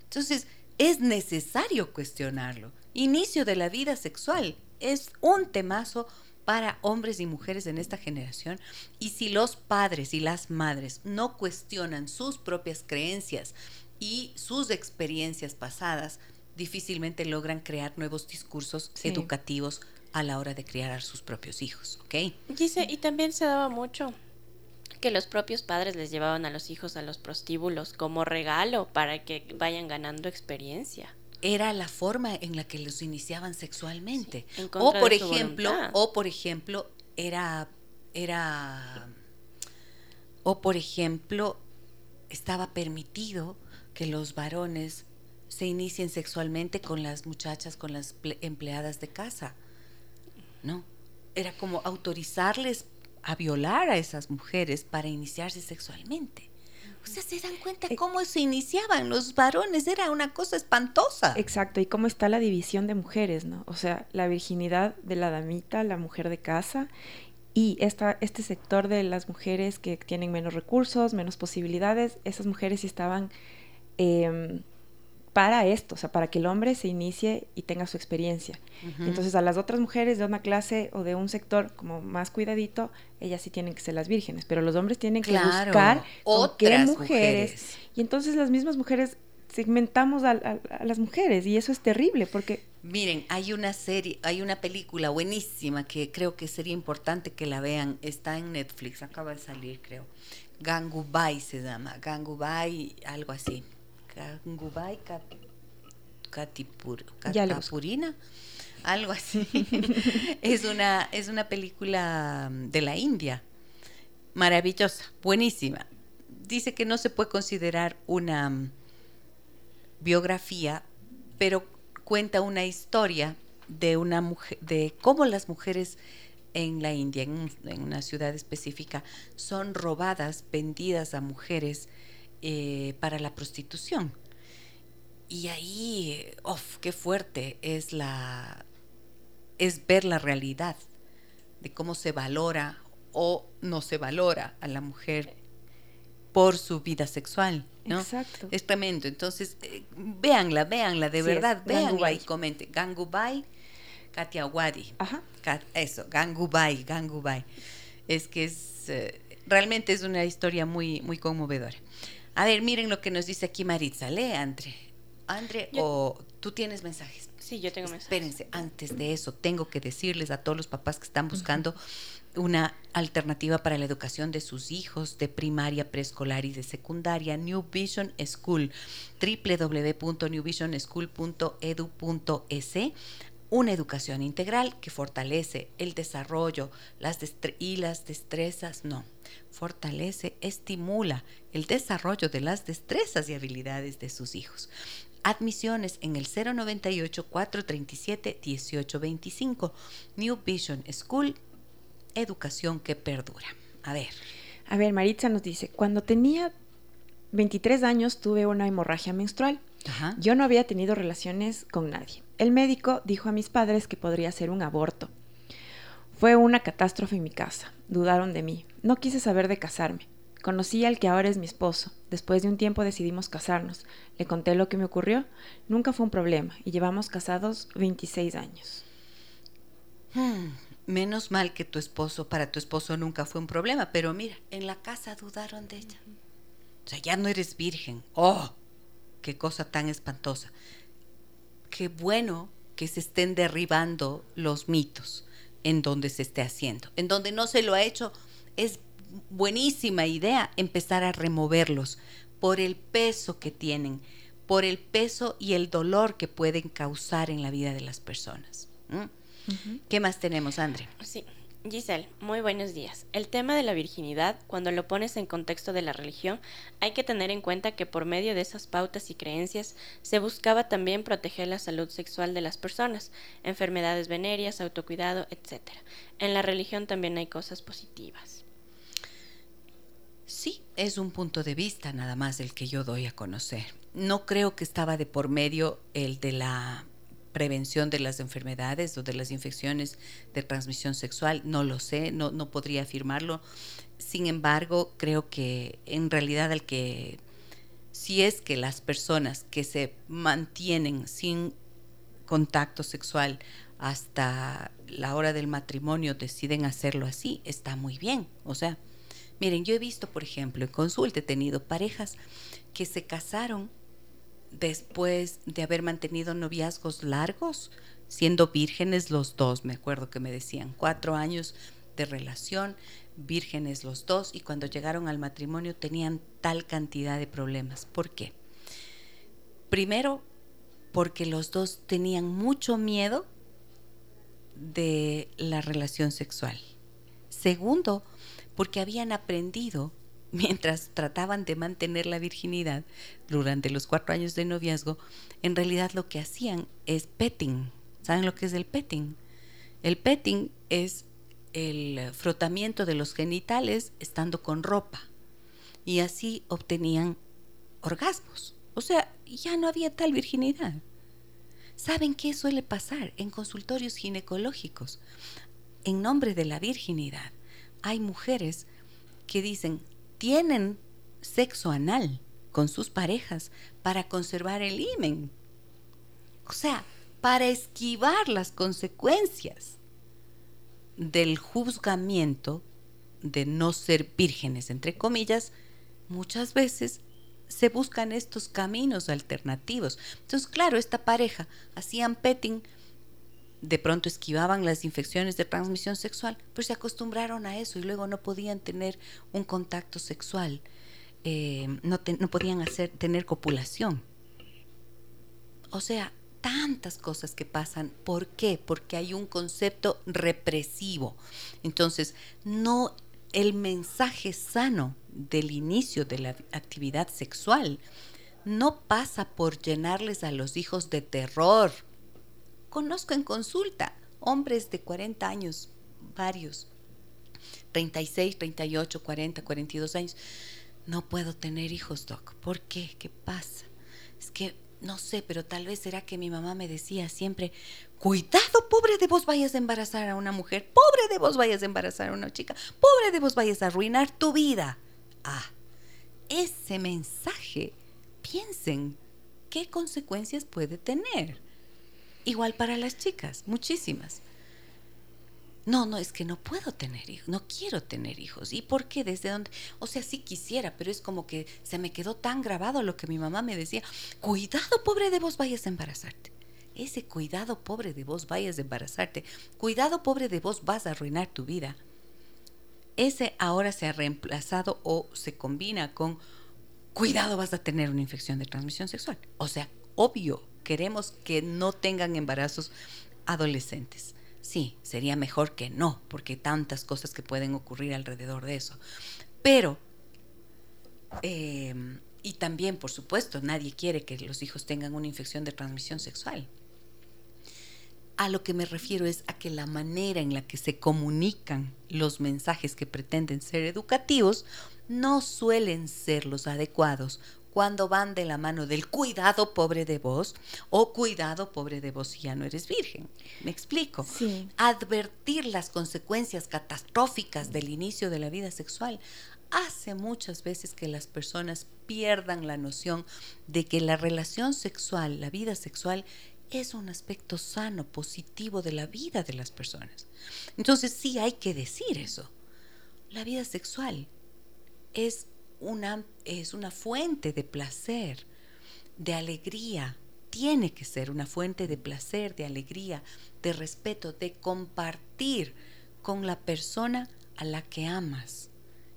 Entonces, es necesario cuestionarlo. Inicio de la vida sexual es un temazo para hombres y mujeres en esta generación. Y si los padres y las madres no cuestionan sus propias creencias y sus experiencias pasadas, difícilmente logran crear nuevos discursos educativos a la hora de criar a sus propios hijos, ¿ok? Dice, y también se daba mucho que los propios padres les llevaban a los hijos a los prostíbulos como regalo para que vayan ganando experiencia era la forma en la que los iniciaban sexualmente. o por ejemplo, o por ejemplo, era era o por ejemplo, estaba permitido que los varones se inicien sexualmente con las muchachas, con las empleadas de casa. ¿No? Era como autorizarles a violar a esas mujeres para iniciarse sexualmente. Sea, se dan cuenta eh, cómo se iniciaban los varones, era una cosa espantosa. Exacto, y cómo está la división de mujeres, ¿no? O sea, la virginidad de la damita, la mujer de casa, y esta, este sector de las mujeres que tienen menos recursos, menos posibilidades, esas mujeres estaban eh, para esto, o sea, para que el hombre se inicie y tenga su experiencia. Entonces a las otras mujeres de una clase o de un sector como más cuidadito, ellas sí tienen que ser las vírgenes, pero los hombres tienen que buscar otras mujeres. Y entonces las mismas mujeres segmentamos a, las mujeres y eso es terrible porque... Miren, hay una serie, hay una película buenísima que creo que sería importante que la vean, está en Netflix, acaba de salir creo. Gangubai se llama, Gangubai, algo así. Gangubai Katipur, Katapurina, algo así. es, una, es una película de la India, maravillosa, buenísima. Dice que no se puede considerar una biografía, pero cuenta una historia de una mujer, de cómo las mujeres en la India, en, una ciudad específica, son robadas, vendidas a mujeres eh, para la prostitución. Y ahí, ¡uf! qué fuerte es la es ver la realidad de cómo se valora o no se valora a la mujer por su vida sexual. ¿no? Exacto. Es tremendo. Entonces, eh, véanla, véanla, de verdad, véanla y comenten. Gangubai, Katia Wadi. Ajá. eso, Gangubai, Gangubai. Es que es, eh, realmente es una historia muy, muy conmovedora. A ver, miren lo que nos dice aquí Maritza. Lee, Andre. Andre, o tú tienes mensajes. Sí, yo tengo mensajes. Espérense, antes de eso, tengo que decirles a todos los papás que están buscando una alternativa para la educación de sus hijos de primaria, preescolar y de secundaria, New Vision School, www.newvisionschool.edu.es una educación integral que fortalece el desarrollo las y las destrezas, no, fortalece, estimula el desarrollo de las destrezas y habilidades de sus hijos. Admisiones en el 098-437-1825. New Vision School educación que perdura. A ver. A ver, Maritza nos dice, cuando tenía 23 años tuve una hemorragia menstrual. Yo no había tenido relaciones con nadie. El médico dijo a mis padres que podría ser un aborto. Fue una catástrofe en mi casa. Dudaron de mí. No quise saber de casarme. Conocí al que ahora es mi esposo. Después de un tiempo decidimos casarnos. Le conté lo que me ocurrió. Nunca fue un problema y llevamos casados 26 años. Hmm menos mal que tu esposo, para tu esposo nunca fue un problema, pero mira, en la casa dudaron de ella. O sea, ya no eres virgen. ¡Oh! ¡Qué cosa tan espantosa! Qué bueno que se estén derribando los mitos en donde se esté haciendo. En donde no se lo ha hecho, es buenísima idea empezar a removerlos por el peso que tienen, por el peso y el dolor que pueden causar en la vida de las personas. ¿Qué más tenemos, Andre? Sí. Giselle, muy buenos días. El tema de la virginidad, cuando lo pones en contexto de la religión, hay que tener en cuenta que por medio de esas pautas y creencias se buscaba también proteger la salud sexual de las personas, enfermedades venéreas, autocuidado, etc. En la religión también hay cosas positivas. Sí, es un punto de vista nada más el que yo doy a conocer. No creo que estaba de por medio el de la prevención de las enfermedades o de las infecciones de transmisión sexual, no lo sé, no, no podría afirmarlo. Sin embargo, creo que en realidad al que, si es que las personas que se mantienen sin contacto sexual hasta la hora del matrimonio deciden hacerlo así, está muy bien. O sea, miren, yo he visto, por ejemplo, en consulta he tenido parejas que se casaron después de haber mantenido noviazgos largos, siendo vírgenes los dos, me acuerdo que me decían, cuatro años de relación, vírgenes los dos, y cuando llegaron al matrimonio tenían tal cantidad de problemas. ¿Por qué? Primero, porque los dos tenían mucho miedo de la relación sexual. Segundo, porque habían aprendido mientras trataban de mantener la virginidad durante los cuatro años de noviazgo, en realidad lo que hacían es petting. ¿Saben lo que es el petting? El petting es el frotamiento de los genitales estando con ropa. Y así obtenían orgasmos. O sea, ya no había tal virginidad. ¿Saben qué suele pasar en consultorios ginecológicos? En nombre de la virginidad, hay mujeres que dicen, tienen sexo anal con sus parejas para conservar el himen. O sea, para esquivar las consecuencias del juzgamiento de no ser vírgenes, entre comillas, muchas veces se buscan estos caminos alternativos. Entonces, claro, esta pareja hacían petting, de pronto esquivaban las infecciones de transmisión sexual, pero se acostumbraron a eso y luego no podían tener un contacto sexual, eh, no, no, podían hacer, tener copulación. O sea, tantas cosas que pasan. ¿Por qué? Porque hay un concepto represivo. Entonces, no el mensaje sano del inicio de la actividad sexual no pasa por llenarles a los hijos de terror. Conozco en consulta hombres de 40 años, varios, 36, 38, 40, 42 años. No puedo tener hijos, doc. ¿Por qué? ¿Qué pasa? Es que no sé, pero tal vez será que mi mamá me decía siempre, cuidado, pobre de vos vayas a embarazar a una mujer, pobre de vos vayas a embarazar a una chica, pobre de vos vayas a arruinar tu vida. Ah, ese mensaje, piensen qué consecuencias puede tener. Igual para las chicas, muchísimas. No, no, es que no puedo tener hijos, no quiero tener hijos. ¿Y por qué? ¿Desde dónde? O sea, sí quisiera, pero es como que se me quedó tan grabado lo que mi mamá me decía, cuidado pobre de vos vayas a embarazarte. Ese cuidado pobre de vos vayas a embarazarte, cuidado pobre de vos vas a arruinar tu vida. Ese ahora se ha reemplazado o se combina con cuidado vas a tener una infección de transmisión sexual. O sea, obvio, queremos que no tengan embarazos adolescentes sí, sería mejor que no, porque tantas cosas que pueden ocurrir alrededor de eso. Pero, em, y también, por supuesto, nadie quiere que los hijos tengan una infección de transmisión sexual. A lo que me refiero es a que la manera en la que se comunican los mensajes que pretenden ser educativos no suelen ser los adecuados cuando van de la mano del cuidado pobre de vos o cuidado pobre de vos si ya no eres virgen. ¿Me explico? Sí. Advertir las consecuencias catastróficas del inicio de la vida sexual hace muchas veces que las personas pierdan la noción de que la relación sexual, la vida sexual, es un aspecto sano, positivo de la vida de las personas. Entonces sí hay que decir eso. La vida sexual es una, es una fuente de placer, de alegría. Tiene que ser una fuente de placer, de alegría, de respeto, de compartir con la persona a la que amas.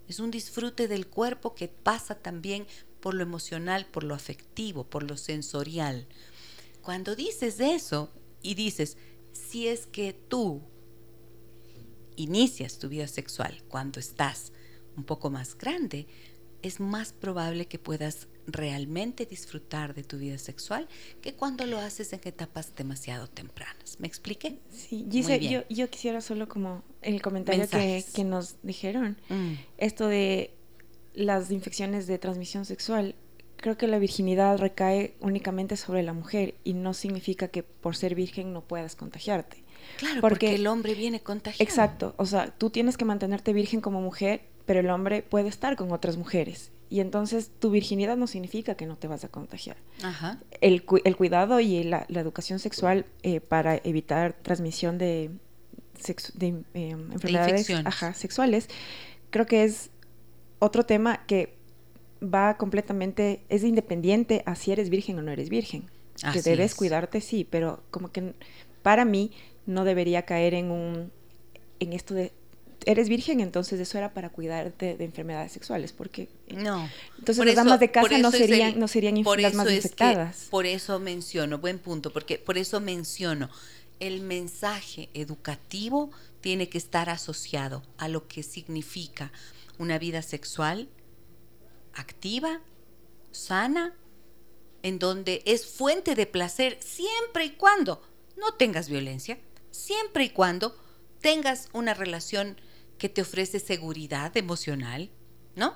Es un disfrute del cuerpo que pasa también por lo emocional, por lo afectivo, por lo sensorial. Cuando dices eso y dices, si es que tú inicias tu vida sexual cuando estás un poco más grande, es más probable que puedas realmente disfrutar de tu vida sexual que cuando lo haces en etapas demasiado tempranas. ¿Me expliqué? Sí, yo, yo, quisiera solo como el comentario que, que, nos dijeron, mm. esto de las infecciones de transmisión sexual. Creo que la virginidad recae únicamente sobre la mujer y no significa que por ser virgen no puedas contagiarte. Claro, porque, el hombre viene contagiado. Exacto, o sea, tú tienes que mantenerte virgen como mujer pero el hombre puede estar con otras mujeres. Y entonces tu virginidad no significa que no te vas a contagiar. El, el, cuidado y la, educación sexual eh, para evitar transmisión de, de eh, enfermedades sexuales, creo que es otro tema que va completamente, es independiente a si eres virgen o no eres virgen. que debes cuidarte, sí, pero como que para mí no debería caer en un en esto de eres virgen, entonces eso era para cuidarte de enfermedades sexuales, porque no. Entonces las damas de casa no serían, no serían las más infectadas. por eso menciono, buen punto, porque por eso menciono, el mensaje educativo tiene que estar asociado a lo que significa una vida sexual activa, sana, en donde es fuente de placer siempre y cuando no tengas violencia, siempre y cuando tengas una relación que te ofrece seguridad emocional, ¿no?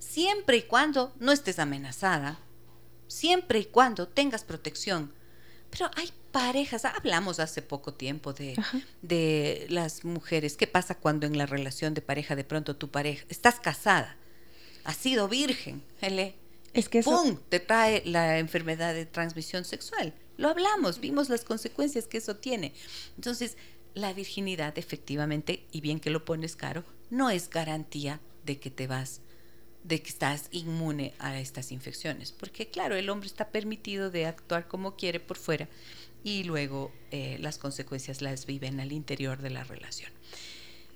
Siempre y cuando no estés amenazada, siempre y cuando tengas protección. Pero hay parejas, hablamos hace poco tiempo de, de las mujeres, ¿qué pasa cuando en la relación de pareja de pronto tu pareja, estás casada, has sido virgen, ¿ele? Es que ¡pum! te trae la enfermedad de transmisión sexual. Lo hablamos, vimos las consecuencias que eso tiene. Entonces, la virginidad efectivamente, y bien que lo pones caro, no es garantía de que te vas de que estás inmune a estas infecciones, porque claro, el hombre está permitido de actuar como quiere por fuera y luego eh, las consecuencias las viven al interior de la relación.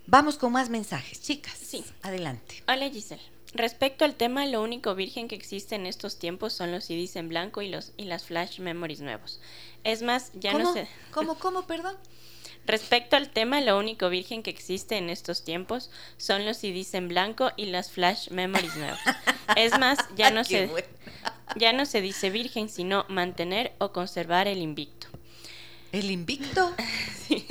Vamos con más mensajes, chicas. Sí. Adelante. Hola Giselle. Respecto al tema, lo único virgen que existe en estos tiempos son los CDs en blanco y, los, y las flash memories nuevos. Es más, ya no sé. ¿Cómo, cómo, perdón? Respecto al tema, lo único virgen que existe en estos tiempos son los CDs en blanco y las flash memories nuevos. Es más, ya no se ya no se dice virgen, sino mantener o conservar el invicto. ¿El invicto? sí.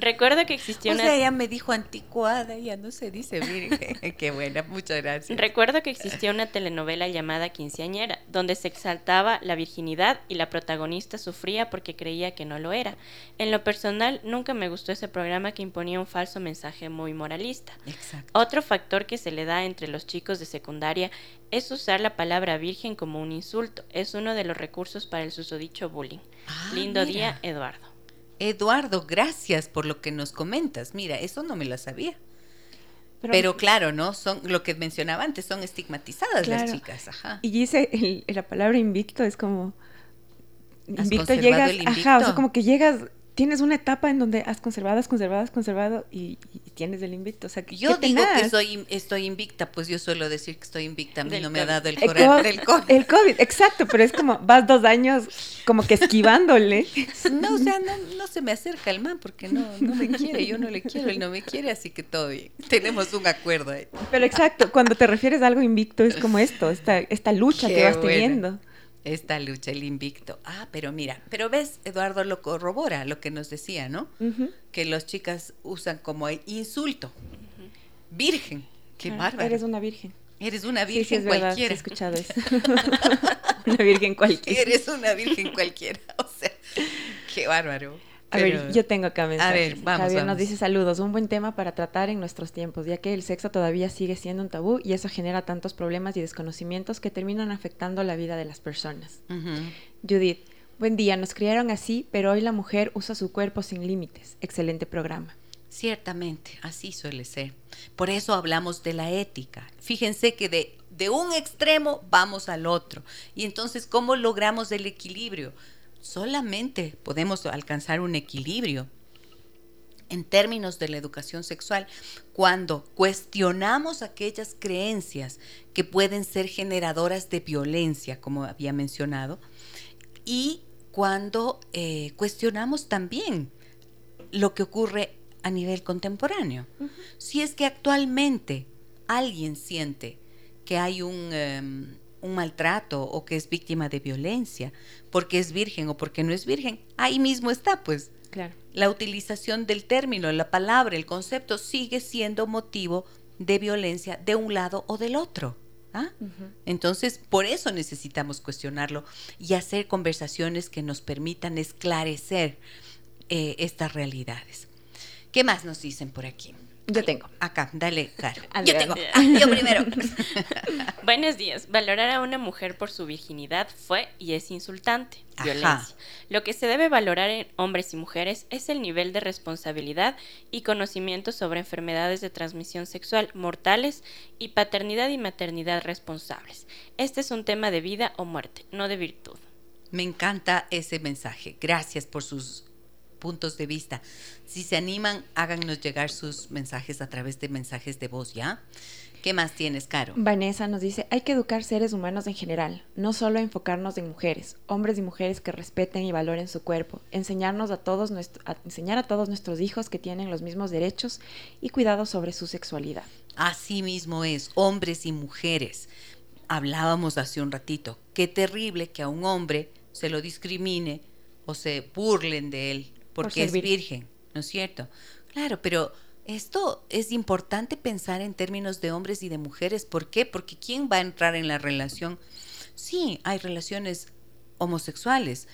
Recuerdo que existió o una... sea, ella me dijo anticuada, ya no se dice virgen. Qué buena, muchas gracias. Recuerdo que existía una telenovela llamada Quinceañera, donde se exaltaba la virginidad y la protagonista sufría porque creía que no lo era. En lo personal, nunca me gustó ese programa que imponía un falso mensaje muy moralista. Exacto. Otro factor que se le da entre los chicos de secundaria es usar la palabra virgen como un insulto. Es uno de los recursos para el susodicho bullying. Ah, Lindo mira. día, Eduardo. Eduardo, gracias por lo que nos comentas. Mira, eso no me lo sabía. Pero, claro, ¿no? Son lo que mencionaba antes, son estigmatizadas las chicas. Ajá. Y dice, el- la palabra invicto es como... Invicto llegas, ajá, o sea, como que llegas, tienes una etapa en donde has conservado, has conservado, has conservado y, y tienes el invicto. O sea, que Yo qué digo que soy, estoy invicta, pues yo suelo decir que estoy invicta. A mí Del no me ha COVID. dado el, El correr co- del COVID. El COVID, exacto, pero es como vas dos años como que esquivándole. No, o sea, no, no se me acerca el man porque no, no me quiere, yo no le quiero, él no me quiere, así que todo bien. Tenemos un acuerdo ahí. Pero exacto, cuando te refieres a algo invicto es como esto, esta, esta lucha Qué que vas buena. teniendo. Esta lucha, el invicto. Ah, pero mira, pero ves, Eduardo lo corrobora, lo que nos decía, ¿no? Que las chicas usan como insulto. Virgen. Qué Ah, bárbaro. Eres una virgen. Eres una Sí, sí, virgen es verdad, sí he cualquiera. escuchado eso. una virgen cualquiera. Eres una virgen cualquiera. O sea, qué bárbaro. A Pero- ver, yo tengo acá mensajes. ver, vamos, Javier nos vamos. dice saludos, un buen tema para tratar en nuestros tiempos, ya que el sexo todavía sigue siendo un tabú y eso genera tantos problemas y desconocimientos que terminan afectando la vida de las personas. Ujú. Judith, buen día, nos criaron así, pero hoy la mujer usa su cuerpo sin límites. Excelente programa. Ciertamente, así suele ser. Por eso hablamos de la ética. Fíjense que de, de un extremo vamos al otro. Y entonces, ¿cómo logramos el equilibrio? Solamente podemos alcanzar un equilibrio en términos de la educación sexual cuando cuestionamos aquellas creencias que pueden ser generadoras de violencia, como había mencionado, y cuando eh, cuestionamos también lo que ocurre a nivel contemporáneo. Si es que actualmente alguien siente que hay un, em, un maltrato o que es víctima de violencia porque es virgen o porque no es virgen, ahí mismo está, pues. Claro. La utilización del término, la palabra, el concepto sigue siendo motivo de violencia de un lado o del otro. ¿ah? Entonces, por eso necesitamos cuestionarlo y hacer conversaciones que nos permitan esclarecer eh, estas realidades. ¿Qué más nos dicen por aquí? Yo tengo. Acá, dale, Caro. Yo tengo. Ah, yo primero. Buenos días. Valorar a una mujer por su virginidad fue y es insultante. Ajá. Violencia. Lo que se debe valorar en hombres y mujeres es el nivel de responsabilidad y conocimiento sobre enfermedades de transmisión sexual mortales y paternidad y maternidad responsables. Este es un tema de vida o muerte, no de virtud. Me encanta ese mensaje. Gracias por sus puntos de vista. Si se animan, háganos llegar sus mensajes a través de mensajes de voz, ¿ya? ¿Qué más tienes, Caro? Vanessa nos dice, hay que educar seres humanos en general, no solo enfocarnos en mujeres, hombres y mujeres que respeten y valoren su cuerpo, enseñarnos a todos nuestro- a enseñar a todos nuestros hijos que tienen los mismos derechos y cuidado sobre su sexualidad. Así mismo es, hombres y mujeres. Hablábamos hace un ratito, qué terrible que a un hombre se lo discrimine o se burlen de él porque es virgen, ¿no es cierto? Claro, pero esto es importante pensar en términos de hombres y de mujeres. ¿Por qué? Porque ¿quién va a entrar en la relación? Sí, hay relaciones homosexuales,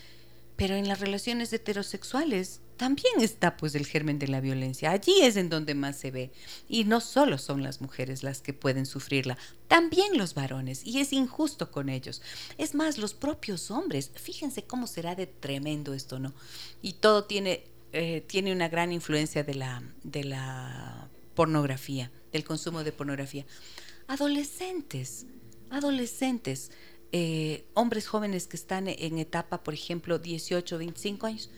pero en las relaciones heterosexuales también está pues el germen de la violencia. Allí es en donde más se ve. Y no solo son las mujeres las que pueden sufrirla, también los varones. Y es injusto con ellos. Es más, los propios hombres. Fíjense cómo será de tremendo esto, ¿no? Y todo tiene, eh, tiene una gran influencia de la, de la pornografía, del consumo de pornografía. adolescentes, adolescentes, eh, hombres jóvenes que están en etapa, por ejemplo, 18, 25 años,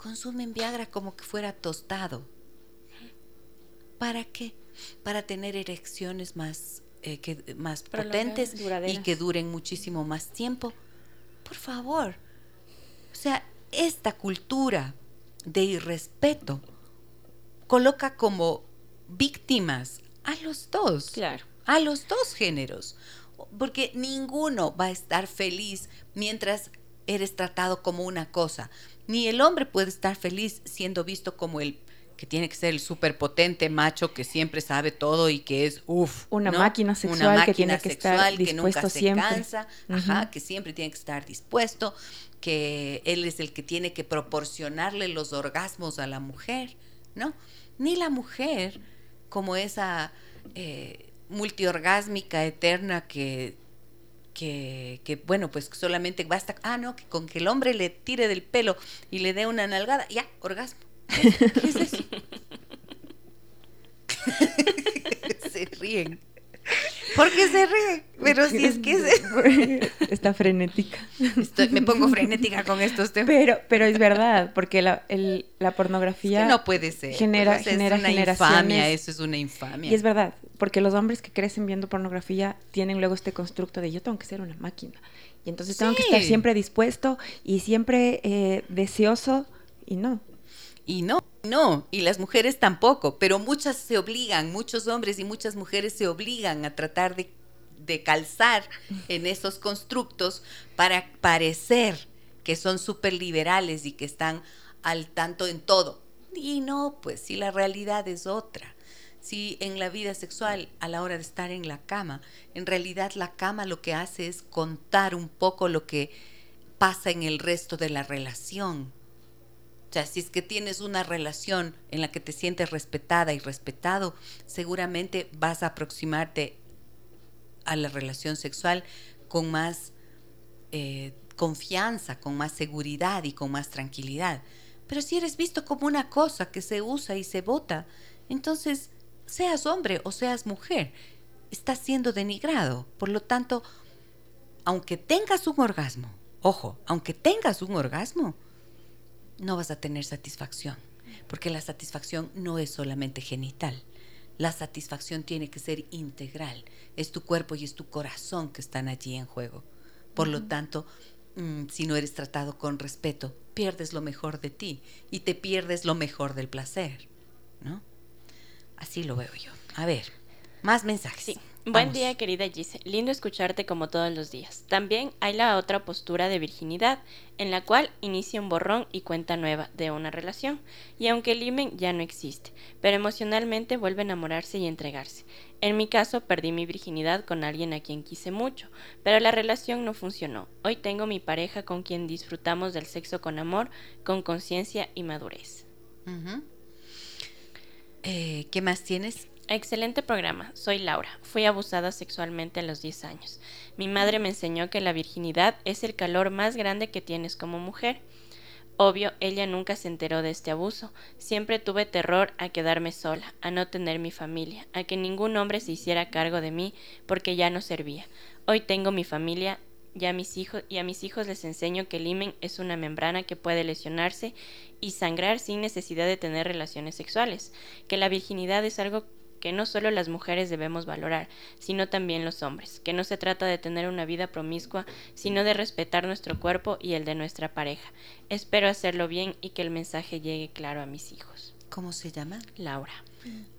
consumen Viagra como que fuera tostado. ¿Para qué? Para tener erecciones más, eh, que, más potentes y que duren muchísimo más tiempo. Por favor. O sea, esta cultura de irrespeto coloca como víctimas a los dos. Claro. A los dos géneros. Porque ninguno va a estar feliz mientras eres tratado como una cosa. Ni el hombre puede estar feliz siendo visto como el que tiene que ser el superpotente macho que siempre sabe todo y que es uff una máquina sexual que tiene que estar dispuesto que nunca siempre. se cansa, ajá, que siempre tiene que estar dispuesto, que él es el que tiene que proporcionarle los orgasmos a la mujer, ¿no? Ni la mujer como esa eh, multiorgásmica eterna que que, que, bueno, pues solamente basta, ah, no, que con que el hombre le tire del pelo y le dé una nalgada, ya, orgasmo. ¿Qué es eso? se ríen. ¿Por qué se ríen? Pero si es que se... está frenética. me pongo frenética con estos temas. Pero, pero es verdad, porque la, el, la pornografía no puede ser. Genera, Pues, genera es una generaciones. infamia, eso es una infamia. Y es verdad, porque los hombres que crecen viendo pornografía tienen luego este constructo de yo tengo que ser una máquina. Y entonces tengo que estar siempre dispuesto y siempre eh, deseoso. Y no. Y no, no, y las mujeres tampoco, pero muchas se obligan, muchos hombres y muchas mujeres se obligan a tratar de, de calzar en esos constructos para parecer que son súper liberales y que están al tanto en todo. Y no, pues si la realidad es otra. Si en la vida sexual, a la hora de estar en la cama, en realidad la cama lo que hace es contar un poco lo que pasa en el resto de la relación. O sea, si es que tienes una relación en la que te sientes respetada y respetado, seguramente vas a aproximarte a la relación sexual con más eh, confianza, con más seguridad y con más tranquilidad. Pero si eres visto como una cosa que se usa y se vota, entonces, seas hombre o seas mujer, estás siendo denigrado. Por lo tanto, aunque tengas un orgasmo, ojo, aunque tengas un orgasmo, no vas a tener satisfacción, porque la satisfacción no es solamente genital. La satisfacción tiene que ser integral. Es tu cuerpo y es tu corazón que están allí en juego. Por lo tanto, mm, si no eres tratado con respeto, pierdes lo mejor de ti y te pierdes lo mejor del placer, ¿no? Así lo veo yo. A ver, más mensajes. Sí. Buen Vamos. día, querida Gise. Lindo escucharte como todos los días. También hay la otra postura de virginidad, en la cual inicia un borrón y cuenta nueva de una relación. Y aunque el himen ya no existe, pero emocionalmente vuelve a enamorarse y entregarse. En mi caso, perdí mi virginidad con alguien a quien quise mucho, pero la relación no funcionó. Hoy tengo mi pareja con quien disfrutamos del sexo con amor, con conciencia y madurez. Eh, ¿Qué más tienes? Excelente programa. Soy Laura. Fui abusada sexualmente a los 10 años. Mi madre me enseñó que la virginidad es el calor más grande que tienes como mujer. Obvio, ella nunca se enteró de este abuso. Siempre tuve terror a quedarme sola, a no tener mi familia, a que ningún hombre se hiciera cargo de mí porque ya no servía. Hoy tengo mi familia, ya mis hijos y a mis hijos les enseño que el himen es una membrana que puede lesionarse y sangrar sin necesidad de tener relaciones sexuales, que la virginidad es algo que no solo las mujeres debemos valorar, sino también los hombres, que no se trata de tener una vida promiscua, sino de respetar nuestro cuerpo y el de nuestra pareja. Espero hacerlo bien y que el mensaje llegue claro a mis hijos. ¿Cómo se llama? Laura.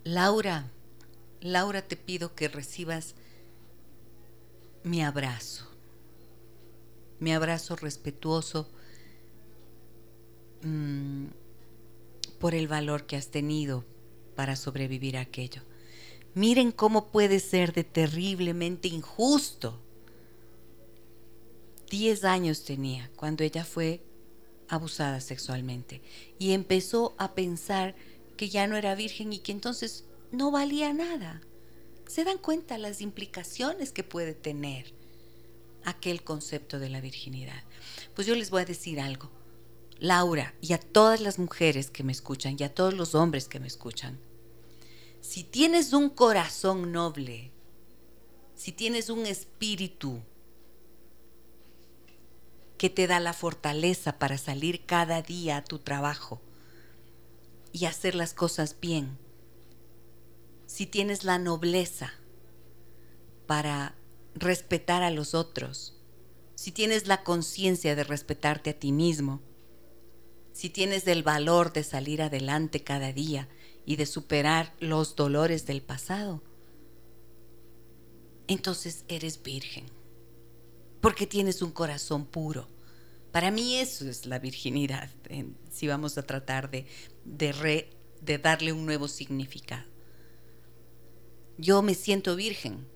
Laura, Laura, te pido que recibas mi abrazo, mi abrazo respetuoso mm, por el valor que has tenido para sobrevivir a aquello. Miren cómo puede ser de terriblemente injusto. Diez años tenía cuando ella fue abusada sexualmente y empezó a pensar que ya no era virgen y que entonces no valía nada. ¿Se dan cuenta las implicaciones que puede tener aquel concepto de la virginidad? Pues yo les voy a decir algo. Laura, y a todas las mujeres que me escuchan, y a todos los hombres que me escuchan, si tienes un corazón noble, si tienes un espíritu que te da la fortaleza para salir cada día a tu trabajo y hacer las cosas bien, si tienes la nobleza para respetar a los otros, si tienes la conciencia de respetarte a ti mismo, si tienes el valor de salir adelante cada día y de superar los dolores del pasado, entonces eres virgen, porque tienes un corazón puro. Para mí eso es la virginidad, si vamos a tratar de, de, de darle un nuevo significado. Yo me siento virgen.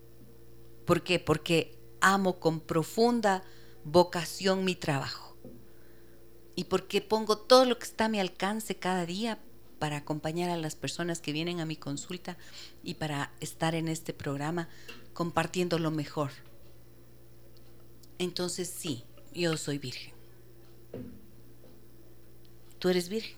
¿Por qué? Porque amo con profunda vocación mi trabajo. Y porque pongo todo lo que está a mi alcance cada día para acompañar a las personas que vienen a mi consulta y para estar en este programa compartiendo lo mejor. Entonces sí, yo soy virgen. ¿Tú eres virgen?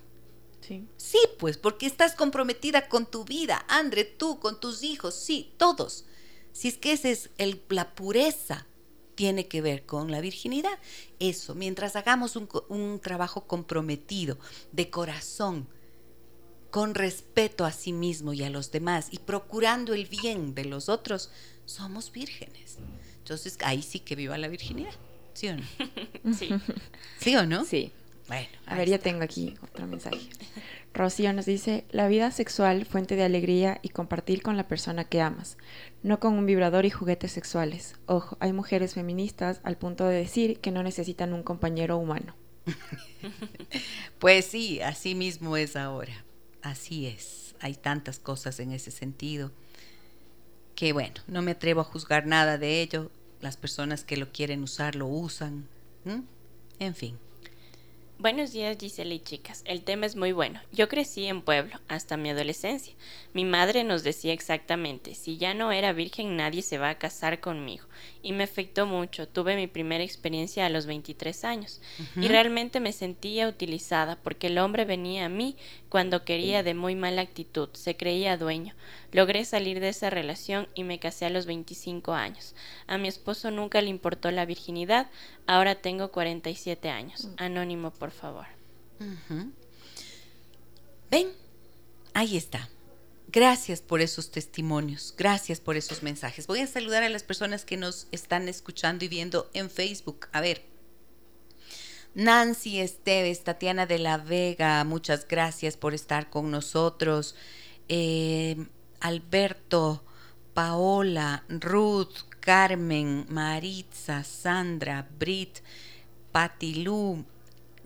Sí. Sí, pues, porque estás comprometida con tu vida, Andre, tú, con tus hijos, sí, todos. Si es que esa es el, la pureza, tiene que ver con la virginidad. Eso, mientras hagamos un, un trabajo comprometido, de corazón, con respeto a sí mismo y a los demás y procurando el bien de los otros, somos vírgenes. Entonces, ahí sí que viva la virginidad. ¿Sí o no? Sí. ¿Sí o no? Sí. Bueno, A ver, ya tengo aquí otro mensaje. Rocío nos dice, la vida sexual, fuente de alegría y compartir con la persona que amas, no con un vibrador y juguetes sexuales. Ojo, hay mujeres feministas al punto de decir que no necesitan un compañero humano. Pues sí, así mismo es ahora. Así es. Hay tantas cosas en ese sentido que bueno, no me atrevo a juzgar nada de ello. Las personas que lo quieren usar lo usan. En fin. Buenos días, Gisela y chicas. El tema es muy bueno. Yo crecí en pueblo hasta mi adolescencia. Mi madre nos decía exactamente, si ya no era virgen nadie se va a casar conmigo. Y me afectó mucho. Tuve mi primera experiencia a los 23 años. Y realmente me sentía utilizada porque el hombre venía a mí cuando quería de muy mala actitud. Se creía dueño. Logré salir de esa relación y me casé a los 25 años. A mi esposo nunca le importó la virginidad. Ahora tengo 47 años. Anónimo, por favor. Ven, ahí está. Gracias por esos testimonios, gracias por esos mensajes. Voy a saludar a las personas que nos están escuchando y viendo en Facebook. A ver, Nancy Esteves, Tatiana de la Vega, muchas gracias por estar con nosotros. Eh, Alberto, Paola, Ruth, Carmen, Maritza, Sandra, Brit, Patilú,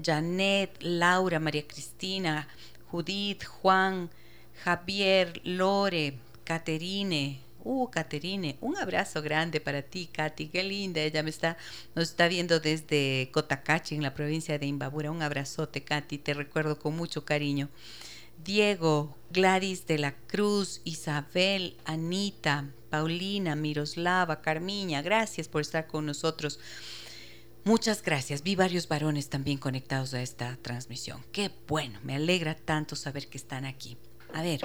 Janet, Laura, María Cristina, Judith, Juan, Javier, Lore, Caterine. Uh, Caterine, un abrazo grande para ti, Katy, qué linda. Ella me está, nos está viendo desde Cotacachi, en la provincia de Imbabura. Un abrazote, Katy, te recuerdo con mucho cariño. Diego, Gladys de la Cruz, Isabel, Anita, Paulina, Miroslava, Carmiña, gracias por estar con nosotros. Muchas gracias. Vi varios varones también conectados a esta transmisión. Qué bueno, me alegra tanto saber que están aquí. A ver,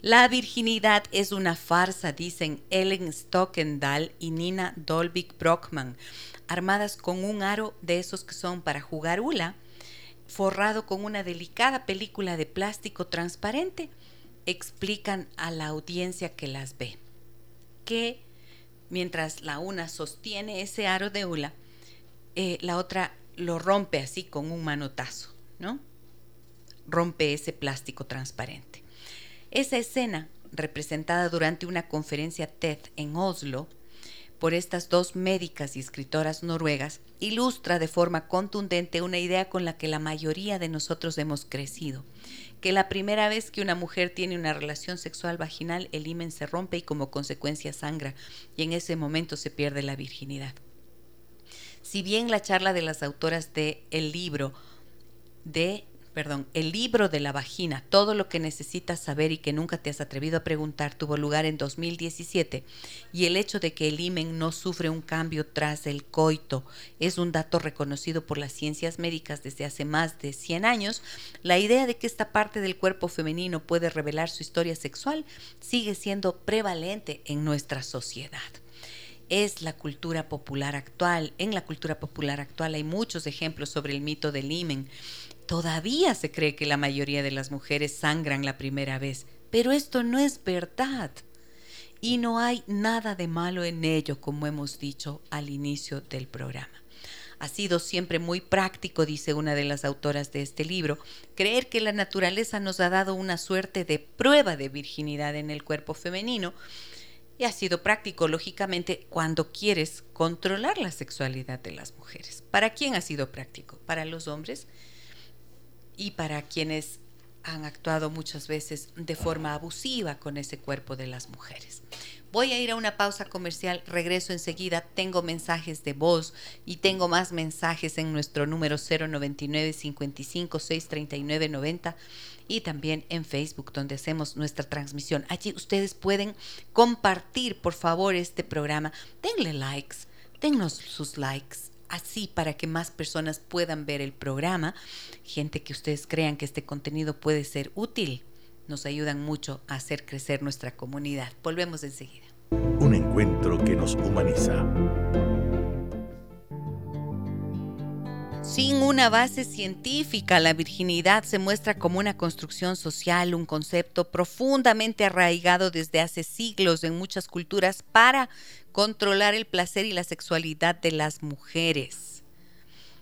la virginidad es una farsa, dicen Ellen Stockendal y Nina Dolvik Brockman, armadas con un aro de esos que son para jugar hula, forrado con una delicada película de plástico transparente, explican a la audiencia que las ve que mientras la una sostiene ese aro de hula, eh, la otra lo rompe así con un manotazo, ¿no? Rompe ese plástico transparente. Esa escena, representada durante una conferencia TED en Oslo por estas dos médicas y escritoras noruegas, ilustra de forma contundente una idea con la que la mayoría de nosotros hemos crecido, que la primera vez que una mujer tiene una relación sexual vaginal, el himen se rompe y como consecuencia sangra, y en ese momento se pierde la virginidad. Si bien la charla de las autoras de el libro de, perdón, el libro de la vagina, todo lo que necesitas saber y que nunca te has atrevido a preguntar, tuvo lugar en 2017 y el hecho de que el himen no sufre un cambio tras el coito es un dato reconocido por las ciencias médicas desde hace más de 100 años, la idea de que esta parte del cuerpo femenino puede revelar su historia sexual sigue siendo prevalente en nuestra sociedad. es la cultura popular actual. En la cultura popular actual hay muchos ejemplos sobre el mito del himen. Todavía se cree que la mayoría de las mujeres sangran la primera vez, pero esto no es verdad. Y no hay nada de malo en ello, como hemos dicho al inicio del programa. Ha sido siempre muy práctico, dice una de las autoras de este libro, creer que la naturaleza nos ha dado una suerte de prueba de virginidad en el cuerpo femenino y ha sido práctico, lógicamente, cuando quieres controlar la sexualidad de las mujeres. ¿Para quién ha sido práctico? Para los hombres y para quienes han actuado muchas veces de forma abusiva con ese cuerpo de las mujeres. Voy a ir a una pausa comercial, regreso enseguida, tengo mensajes de voz y tengo más mensajes en nuestro número 099 55 639 90 y también en Facebook donde hacemos nuestra transmisión. Allí ustedes pueden compartir, por favor, este programa. Denle likes, dennos sus likes, así para que más personas puedan ver el programa, gente que ustedes crean que este contenido puede ser útil nos ayudan mucho a hacer crecer nuestra comunidad. Volvemos enseguida. Un encuentro que nos humaniza. Sin una base científica, la virginidad se muestra como una construcción social, un concepto profundamente arraigado desde hace siglos en muchas culturas para controlar el placer y la sexualidad de las mujeres.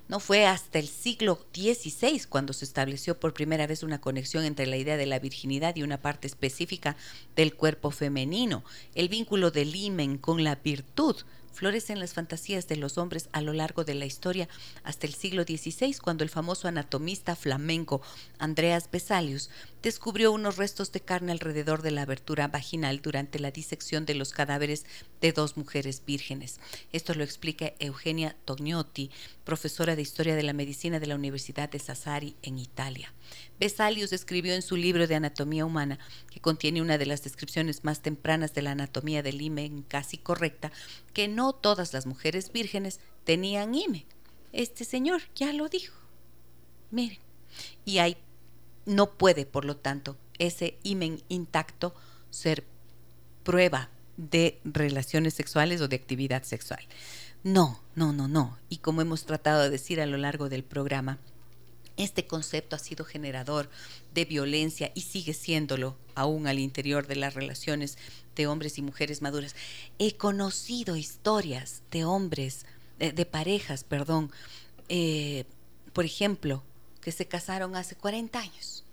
No fue hasta el siglo XVI cuando se estableció por primera vez una conexión entre la idea de la virginidad y una parte específica del cuerpo femenino. El vínculo del himen con la virtud florecen las fantasías de los hombres a lo largo de la historia hasta el siglo XVI, cuando el famoso anatomista flamenco Andreas Vesalius descubrió unos restos de carne alrededor de la abertura vaginal durante la disección de los cadáveres de dos mujeres vírgenes. Esto lo explica Eugenia Tognotti, profesora de Historia de la Medicina de la Universidad de Sassari en Italia. Vesalius escribió en su libro de Anatomía Humana, que contiene una de las descripciones más tempranas de la anatomía del himen casi correcta, que no todas las mujeres vírgenes tenían himen. Este señor ya lo dijo. Miren. Y hay, no puede, por lo tanto, ese himen intacto ser prueba de relaciones sexuales o de actividad sexual. No, no, no, no. Y como hemos tratado de decir a lo largo del programa, este concepto ha sido generador de violencia y sigue siéndolo aún al interior de las relaciones de hombres y mujeres maduras. He conocido historias de hombres, de, parejas, perdón, eh, por ejemplo, que se casaron hace 40 años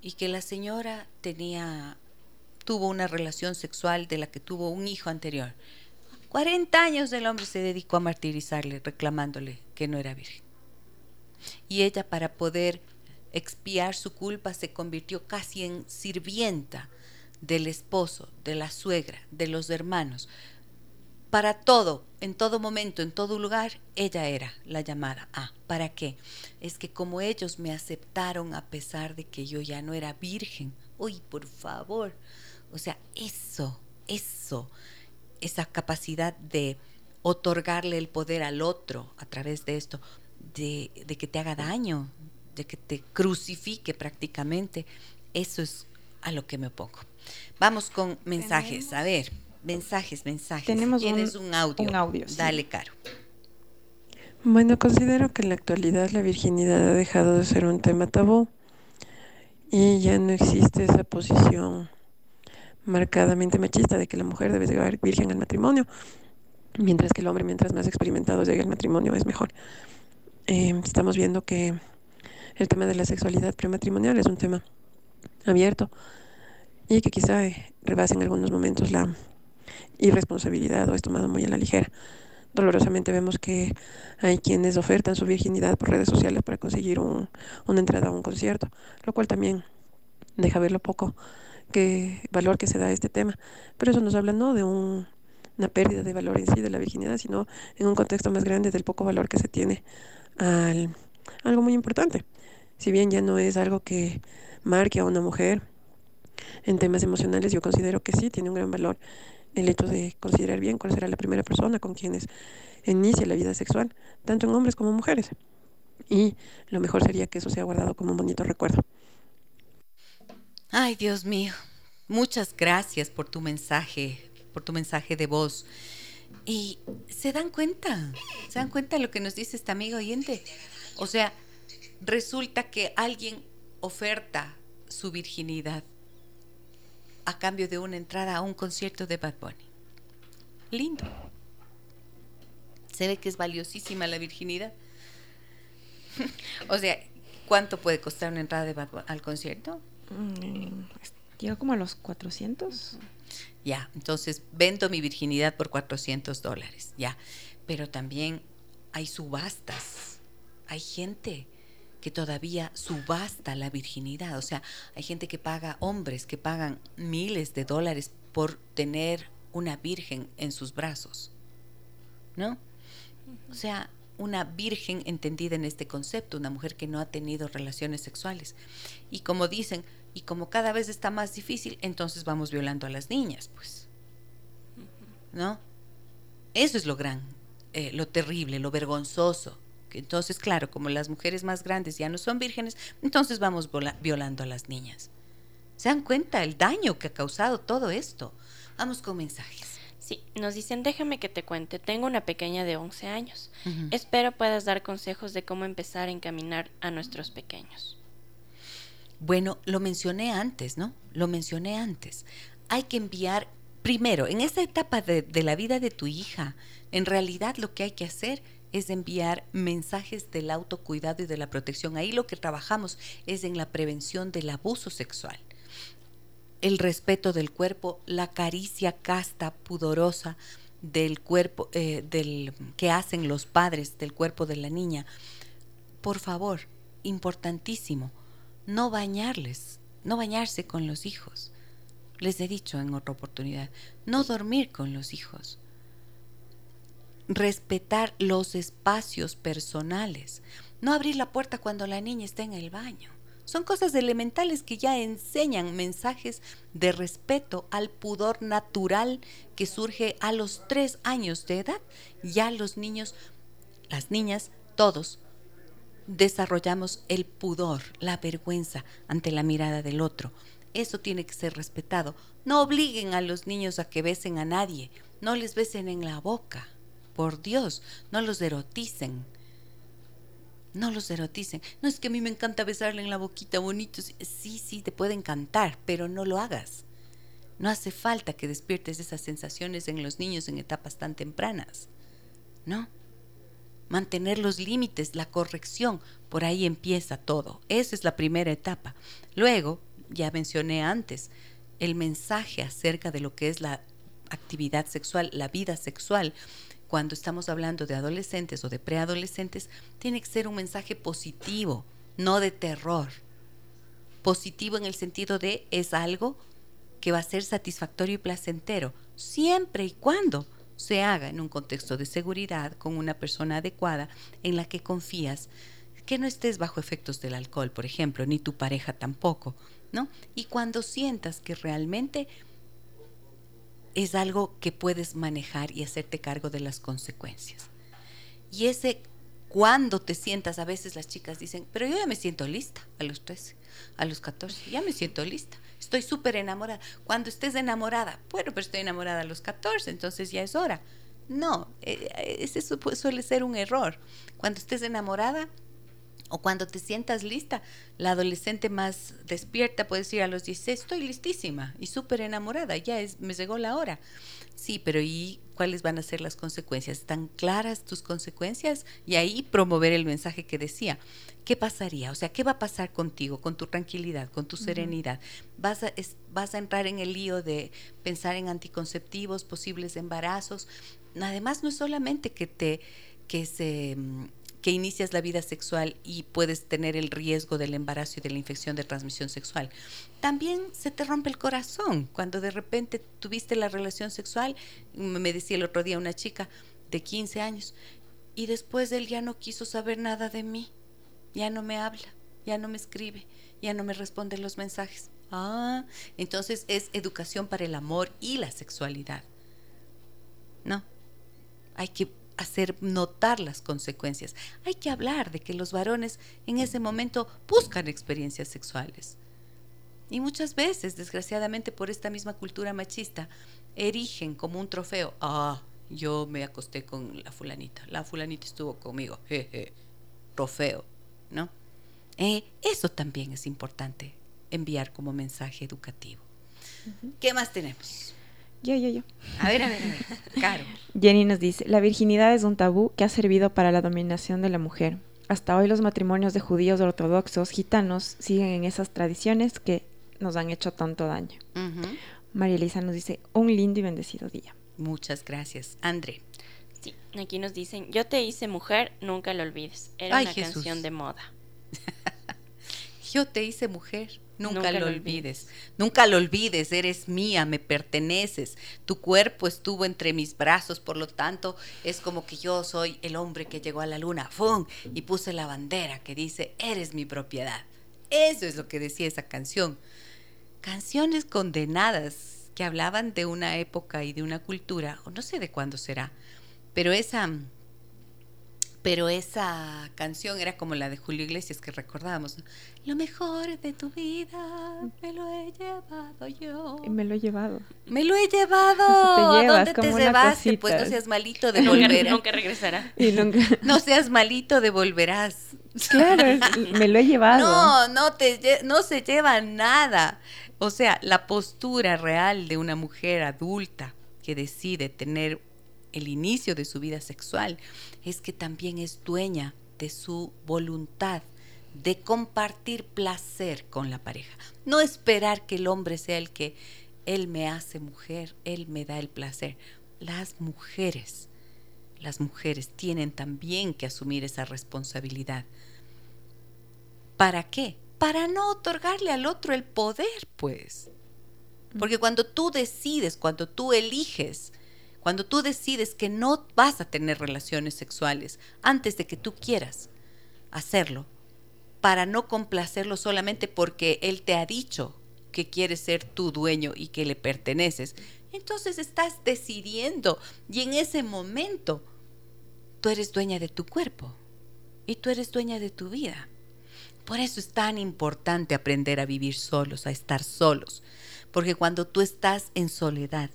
y que la señora tenía, tuvo una relación sexual de la que tuvo un hijo anterior. 40 años el hombre se dedicó a martirizarle, reclamándole que no era virgen y ella para poder expiar su culpa se convirtió casi en sirvienta del esposo, de la suegra, de los hermanos. Para todo, en todo momento, en todo lugar, ella era la llamada. Ah, ¿para qué? Es que como ellos me aceptaron a pesar de que yo ya no era virgen. Uy, por favor. O sea, eso, eso, esa capacidad de otorgarle el poder al otro a través de esto, de, que te haga daño, de que te crucifique prácticamente. Eso es a lo que me opongo. Vamos con mensajes. A ver, mensajes, mensajes. Tenemos Tienes un, audio. Un audio Dale, Caro. Bueno, considero que en la actualidad la virginidad ha dejado de ser un tema tabú y ya no existe esa posición marcadamente machista de que la mujer debe llegar virgen al matrimonio, mientras que el hombre, mientras más experimentado llegue al matrimonio, es mejor. Em, estamos viendo que el tema de la sexualidad prematrimonial es un tema abierto y que quizá eh, rebase en algunos momentos la irresponsabilidad o es tomado muy a la ligera. Dolorosamente vemos que hay quienes ofertan su virginidad por redes sociales para conseguir una entrada a un concierto, lo cual también deja ver lo poco que valor que se da a este tema. Pero eso nos habla no de una pérdida de valor en sí de la virginidad, sino en un contexto más grande del poco valor que se tiene al, algo muy importante. Si bien ya no es algo que marque a una mujer en temas emocionales, yo considero que sí tiene un gran valor el hecho de considerar bien cuál será la primera persona con quienes inicia la vida sexual, tanto en hombres como en mujeres. Y lo mejor sería que eso sea guardado como un bonito recuerdo. Ay, Dios mío, muchas gracias por tu mensaje, por tu mensaje de voz. Y se dan cuenta, se dan cuenta de lo que nos dice esta amiga oyente. O sea, resulta que alguien oferta su virginidad a cambio de una entrada a un concierto de Bad Bunny. Lindo. Se ve que es valiosísima la virginidad. o sea, ¿cuánto puede costar una entrada de Bad Bunny al concierto? Mm, llega como a los 400. Ya, entonces vendo mi virginidad por 400 dólares, ya. Pero también hay subastas. Hay gente que todavía subasta la virginidad. O sea, hay gente que paga, hombres que pagan miles de dólares por tener una virgen en sus brazos. ¿No? O sea, una virgen entendida en este concepto, una mujer que no ha tenido relaciones sexuales. Y como dicen, y como cada vez está más difícil, entonces vamos violando a las niñas, pues. ¿No? Eso es lo gran, eh, lo terrible, lo vergonzoso. Entonces, claro, como las mujeres más grandes ya no son vírgenes, entonces vamos violando a las niñas. ¿Se dan cuenta el daño que ha causado todo esto? Vamos con mensajes. Sí, nos dicen, déjame que te cuente, tengo una pequeña de 11 años. Espero puedas dar consejos de cómo empezar a encaminar a nuestros pequeños. Bueno, lo mencioné antes, ¿no? Lo mencioné antes. Hay que enviar, primero, en esta etapa de, de la vida de tu hija, en realidad lo que hay que hacer es enviar mensajes del autocuidado y de la protección. Ahí lo que trabajamos es en la prevención del abuso sexual. El respeto del cuerpo, la caricia casta, pudorosa del cuerpo, eh, del que hacen los padres del cuerpo de la niña. Por favor, importantísimo, no bañarles, no bañarse con los hijos. Les he dicho en otra oportunidad, no dormir con los hijos respetar los espacios personales, no abrir la puerta cuando la niña está en el baño. Son cosas elementales que ya enseñan mensajes de respeto al pudor natural que surge a los tres años de edad. Ya los niños, las niñas, todos desarrollamos el pudor, la vergüenza ante la mirada del otro. Eso tiene que ser respetado. No obliguen a los niños a que besen a nadie, no les besen en la boca por Dios, no los eroticen. No los eroticen. No es que a mí me encanta besarle en la boquita bonito. Sí, sí, te puede encantar, pero no lo hagas. No hace falta que despiertes esas sensaciones en los niños en etapas tan tempranas. ¿No? Mantener los límites, la corrección, por ahí empieza todo. Esa es la primera etapa. Luego, ya mencioné antes, el mensaje acerca de lo que es la actividad sexual, la vida sexual, cuando estamos hablando de adolescentes o de preadolescentes, tiene que ser un mensaje positivo, no de terror. Positivo en el sentido de es algo que va a ser satisfactorio y placentero, siempre y cuando se haga en un contexto de seguridad, con una persona adecuada, en la que confías, que no estés bajo efectos del alcohol, por ejemplo, ni tu pareja tampoco, ¿no? Y cuando sientas que realmente es algo que puedes manejar y hacerte cargo de las consecuencias. Y ese cuando te sientas, a veces las chicas dicen, pero yo ya me siento lista a los 13, a los 14, ya me siento lista, estoy súper enamorada. Cuando estés enamorada, bueno, pero estoy enamorada a los 14, entonces ya es hora. No, eh, ese suele ser un error. Cuando estés enamorada, o cuando te sientas lista, la adolescente más despierta puede decir a los 16, estoy listísima y súper enamorada, ya es, me llegó la hora. Sí, pero ¿y cuáles van a ser las consecuencias? ¿Están claras tus consecuencias? Y ahí promover el mensaje que decía. ¿Qué pasaría? O sea, ¿qué va a pasar contigo, con tu tranquilidad, con tu serenidad? ¿Vas a, vas a entrar en el lío de pensar en anticonceptivos, posibles embarazos? Además, no es solamente que te que se mm, que inicias la vida sexual y puedes tener el riesgo del embarazo y de la infección de transmisión sexual. También se te rompe el corazón cuando de repente tuviste la relación sexual, me decía el otro día una chica de 15 años, y después él ya no quiso saber nada de mí, ya no me habla, ya no me escribe, ya no me responde los mensajes. Ah, entonces es educación para el amor y la sexualidad. No, hay que hacer notar las consecuencias. Hay que hablar de que los varones en ese momento buscan experiencias sexuales. Y muchas veces, desgraciadamente por esta misma cultura machista, erigen como un trofeo, ah, yo me acosté con la fulanita, la fulanita estuvo conmigo, jeje, trofeo, ¿no? Eh, eso también es importante enviar como mensaje educativo. ¿Qué más tenemos? Yo, yo, yo. A ver, a ver, a ver. Caro. Jenny nos dice, la virginidad es un tabú que ha servido para la dominación de la mujer. Hasta hoy los matrimonios de judíos ortodoxos gitanos siguen en esas tradiciones que nos han hecho tanto daño. María Elisa nos dice, un lindo y bendecido día. Muchas gracias. André. Sí, aquí nos dicen, yo te hice mujer, nunca lo olvides. Era una canción de moda. yo te hice mujer, Nunca, lo, olvides. Nunca lo olvides, eres mía, me perteneces. Tu cuerpo estuvo entre mis brazos, por lo tanto, es como que yo soy el hombre que llegó a la luna. ¡Fum! Y puse la bandera que dice, eres mi propiedad. Eso es lo que decía esa canción. Canciones condenadas que hablaban de una época y de una cultura, o no sé de cuándo será, pero esa pero esa canción era como la de Julio Iglesias que recordábamos. Lo mejor de tu vida me lo he llevado yo. me lo he llevado. Me lo he llevado. Te ¿Dónde te llevaste? Pues no seas malito, devolverás. nunca regresará. No seas malito, devolverás. Claro, me lo he llevado. No, no, te, no se lleva nada. O sea, la postura real de una mujer adulta que decide tener el inicio de su vida sexual es que también es dueña de su voluntad de compartir placer con la pareja. No esperar que el hombre sea el que él me hace mujer, él me da el placer. Las mujeres, las mujeres tienen también que asumir esa responsabilidad. ¿Para qué? Para no otorgarle al otro el poder, pues. Porque cuando tú decides, cuando tú eliges cuando tú decides que no vas a tener relaciones sexuales antes de que tú quieras hacerlo, para no complacerlo solamente porque él te ha dicho que quiere ser tu dueño y que le perteneces, entonces estás decidiendo y en ese momento tú eres dueña de tu cuerpo y tú eres dueña de tu vida. Por eso es tan importante aprender a vivir solos, a estar solos, porque cuando tú estás en soledad,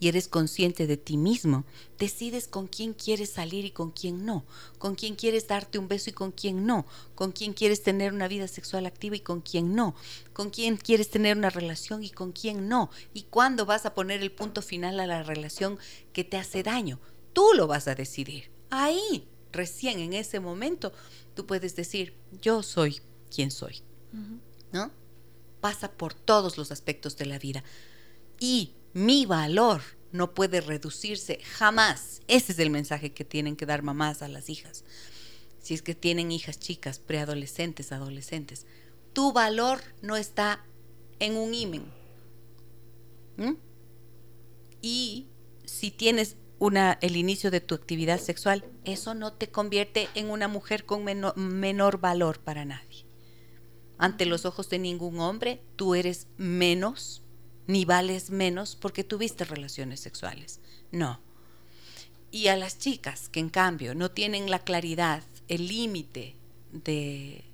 y eres consciente de ti mismo, decides con quién quieres salir y con quién no, con quién quieres darte un beso y con quién no, con quién quieres tener una vida sexual activa y con quién no, con quién quieres tener una relación y con quién no, y cuándo vas a poner el punto final a la relación que te hace daño. Tú lo vas a decidir. Ahí, recién en ese momento, tú puedes decir, yo soy quien soy. ¿No? Pasa por todos los aspectos de la vida. Y mi valor no puede reducirse jamás. Ese es el mensaje que tienen que dar mamás a las hijas. Si es que tienen hijas chicas, preadolescentes, adolescentes. Tu valor no está en un imen. ¿Mm? Y si tienes una, el inicio de tu actividad sexual, eso no te convierte en una mujer con menor valor para nadie. Ante los ojos de ningún hombre, tú eres menos ni vales menos porque tuviste relaciones sexuales. No. Y a las chicas que en cambio no tienen la claridad, el límite de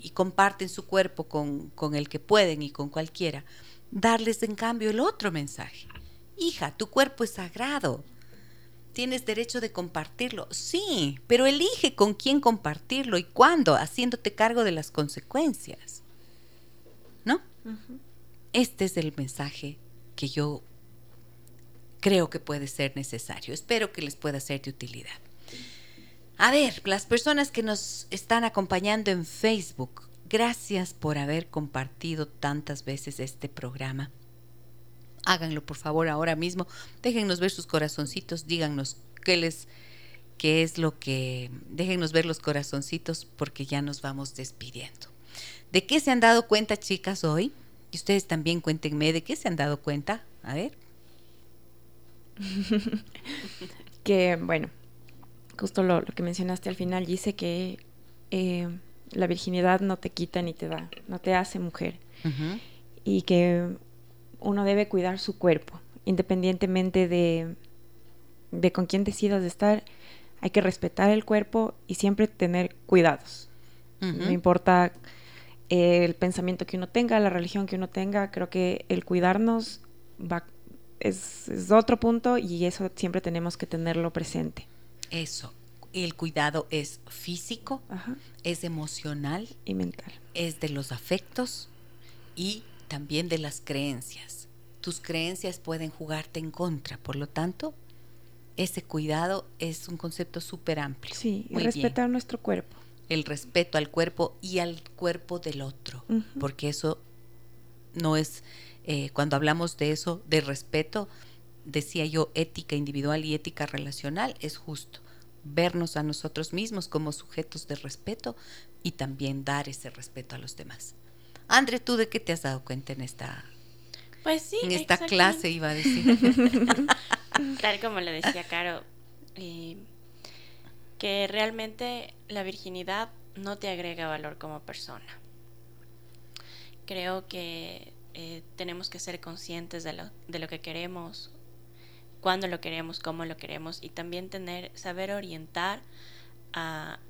y comparten su cuerpo con, con el que pueden y con cualquiera, darles en cambio el otro mensaje. Hija, tu cuerpo es sagrado. Tienes derecho de compartirlo. Sí, pero elige con quién compartirlo y cuándo, haciéndote cargo de las consecuencias. ¿No? Este es el mensaje que yo creo que puede ser necesario. Espero que les pueda ser de utilidad. A ver, las personas que nos están acompañando en Facebook, gracias por haber compartido tantas veces este programa. Háganlo por favor ahora mismo. Déjennos ver sus corazoncitos, díganos qué les qué es lo que déjennos ver los corazoncitos porque ya nos vamos despidiendo. ¿De qué se han dado cuenta, chicas, hoy? Y ustedes también cuéntenme de qué se han dado cuenta. A ver. que, bueno, justo lo, que mencionaste al final, dice que eh, la virginidad no te quita ni te da, no te hace mujer. Y que uno debe cuidar su cuerpo, independientemente de, de con quién decidas de estar. Hay que respetar el cuerpo y siempre tener cuidados. No importa el pensamiento que uno tenga, la religión que uno tenga, creo que el cuidarnos va, es, otro punto y eso siempre tenemos que tenerlo presente. Eso. El cuidado es físico, es emocional y mental. Es de los afectos y también de las creencias. Tus creencias pueden jugarte en contra, por lo tanto, ese cuidado es un concepto súper amplio. Sí, y respetar nuestro cuerpo. El respeto al cuerpo y al cuerpo del otro, porque eso no es, eh, cuando hablamos de eso, de respeto, decía yo, ética individual y ética relacional, es justo vernos a nosotros mismos como sujetos de respeto y también dar ese respeto a los demás. André, ¿tú de qué te has dado cuenta en esta, pues sí, en esta clase, iba a decir? Tal como le decía Caro, eh, que realmente la virginidad no te agrega valor como persona. Creo que eh, tenemos que ser conscientes de lo, de lo que queremos, cuándo lo queremos, cómo lo queremos y también tener, saber orientar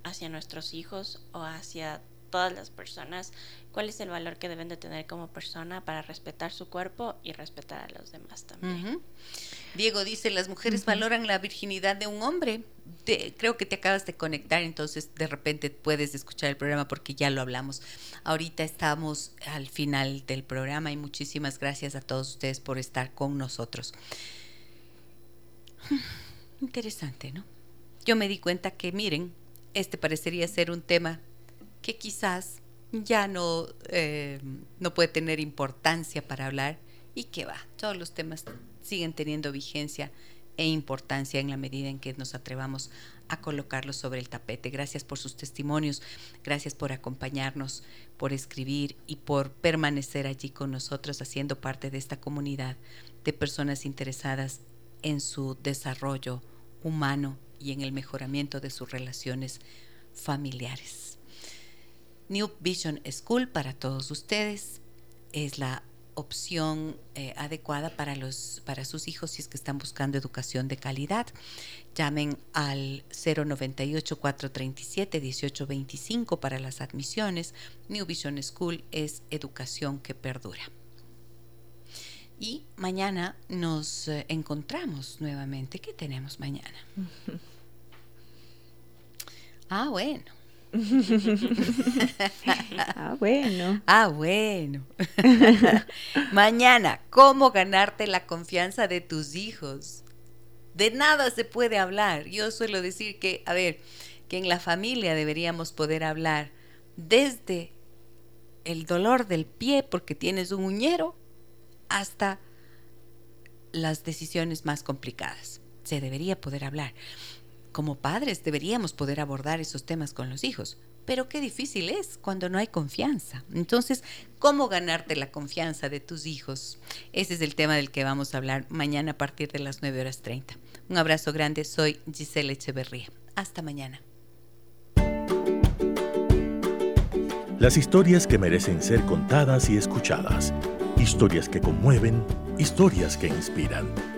hacia nuestros hijos o hacia todas las personas cuál es el valor que deben de tener como persona para respetar su cuerpo y respetar a los demás también. Diego dice, las mujeres valoran la virginidad de un hombre. creo que te acabas de conectar, entonces de repente puedes escuchar el programa porque ya lo hablamos. Ahorita estamos al final del programa y muchísimas gracias a todos ustedes por estar con nosotros. Interesante, ¿no? Yo me di cuenta que, miren, este parecería ser un tema que quizás ya no, eh, no puede tener importancia para hablar y que va, todos los temas siguen teniendo vigencia e importancia en la medida en que nos atrevamos a colocarlos sobre el tapete. Gracias por sus testimonios, gracias por acompañarnos, por escribir y por permanecer allí con nosotros haciendo parte de esta comunidad de personas interesadas en su desarrollo humano y en el mejoramiento de sus relaciones familiares. New Vision School para todos ustedes es la opción eh, adecuada para, los, para sus hijos si es que están buscando educación de calidad. Llamen al 098-437-1825 para las admisiones. New Vision School es educación que perdura. Y mañana nos eh, encontramos nuevamente. ¿Qué tenemos mañana? ah, bueno. ah, bueno. Ah, bueno. mañana, ¿cómo ganarte la confianza de tus hijos? De nada se puede hablar. Yo suelo decir que, a ver, que en la familia deberíamos poder hablar desde el dolor del pie porque tienes un uñero hasta las decisiones más complicadas. Se debería poder hablar. Como padres deberíamos poder abordar esos temas con los hijos, pero qué difícil es cuando no hay confianza. Entonces, ¿cómo ganarte la confianza de tus hijos? Ese es el tema del que vamos a hablar mañana a partir de las 9 horas 30. Un abrazo grande, soy Giselle Echeverría. Hasta mañana. Las historias que merecen ser contadas y escuchadas. Historias que conmueven, historias que inspiran.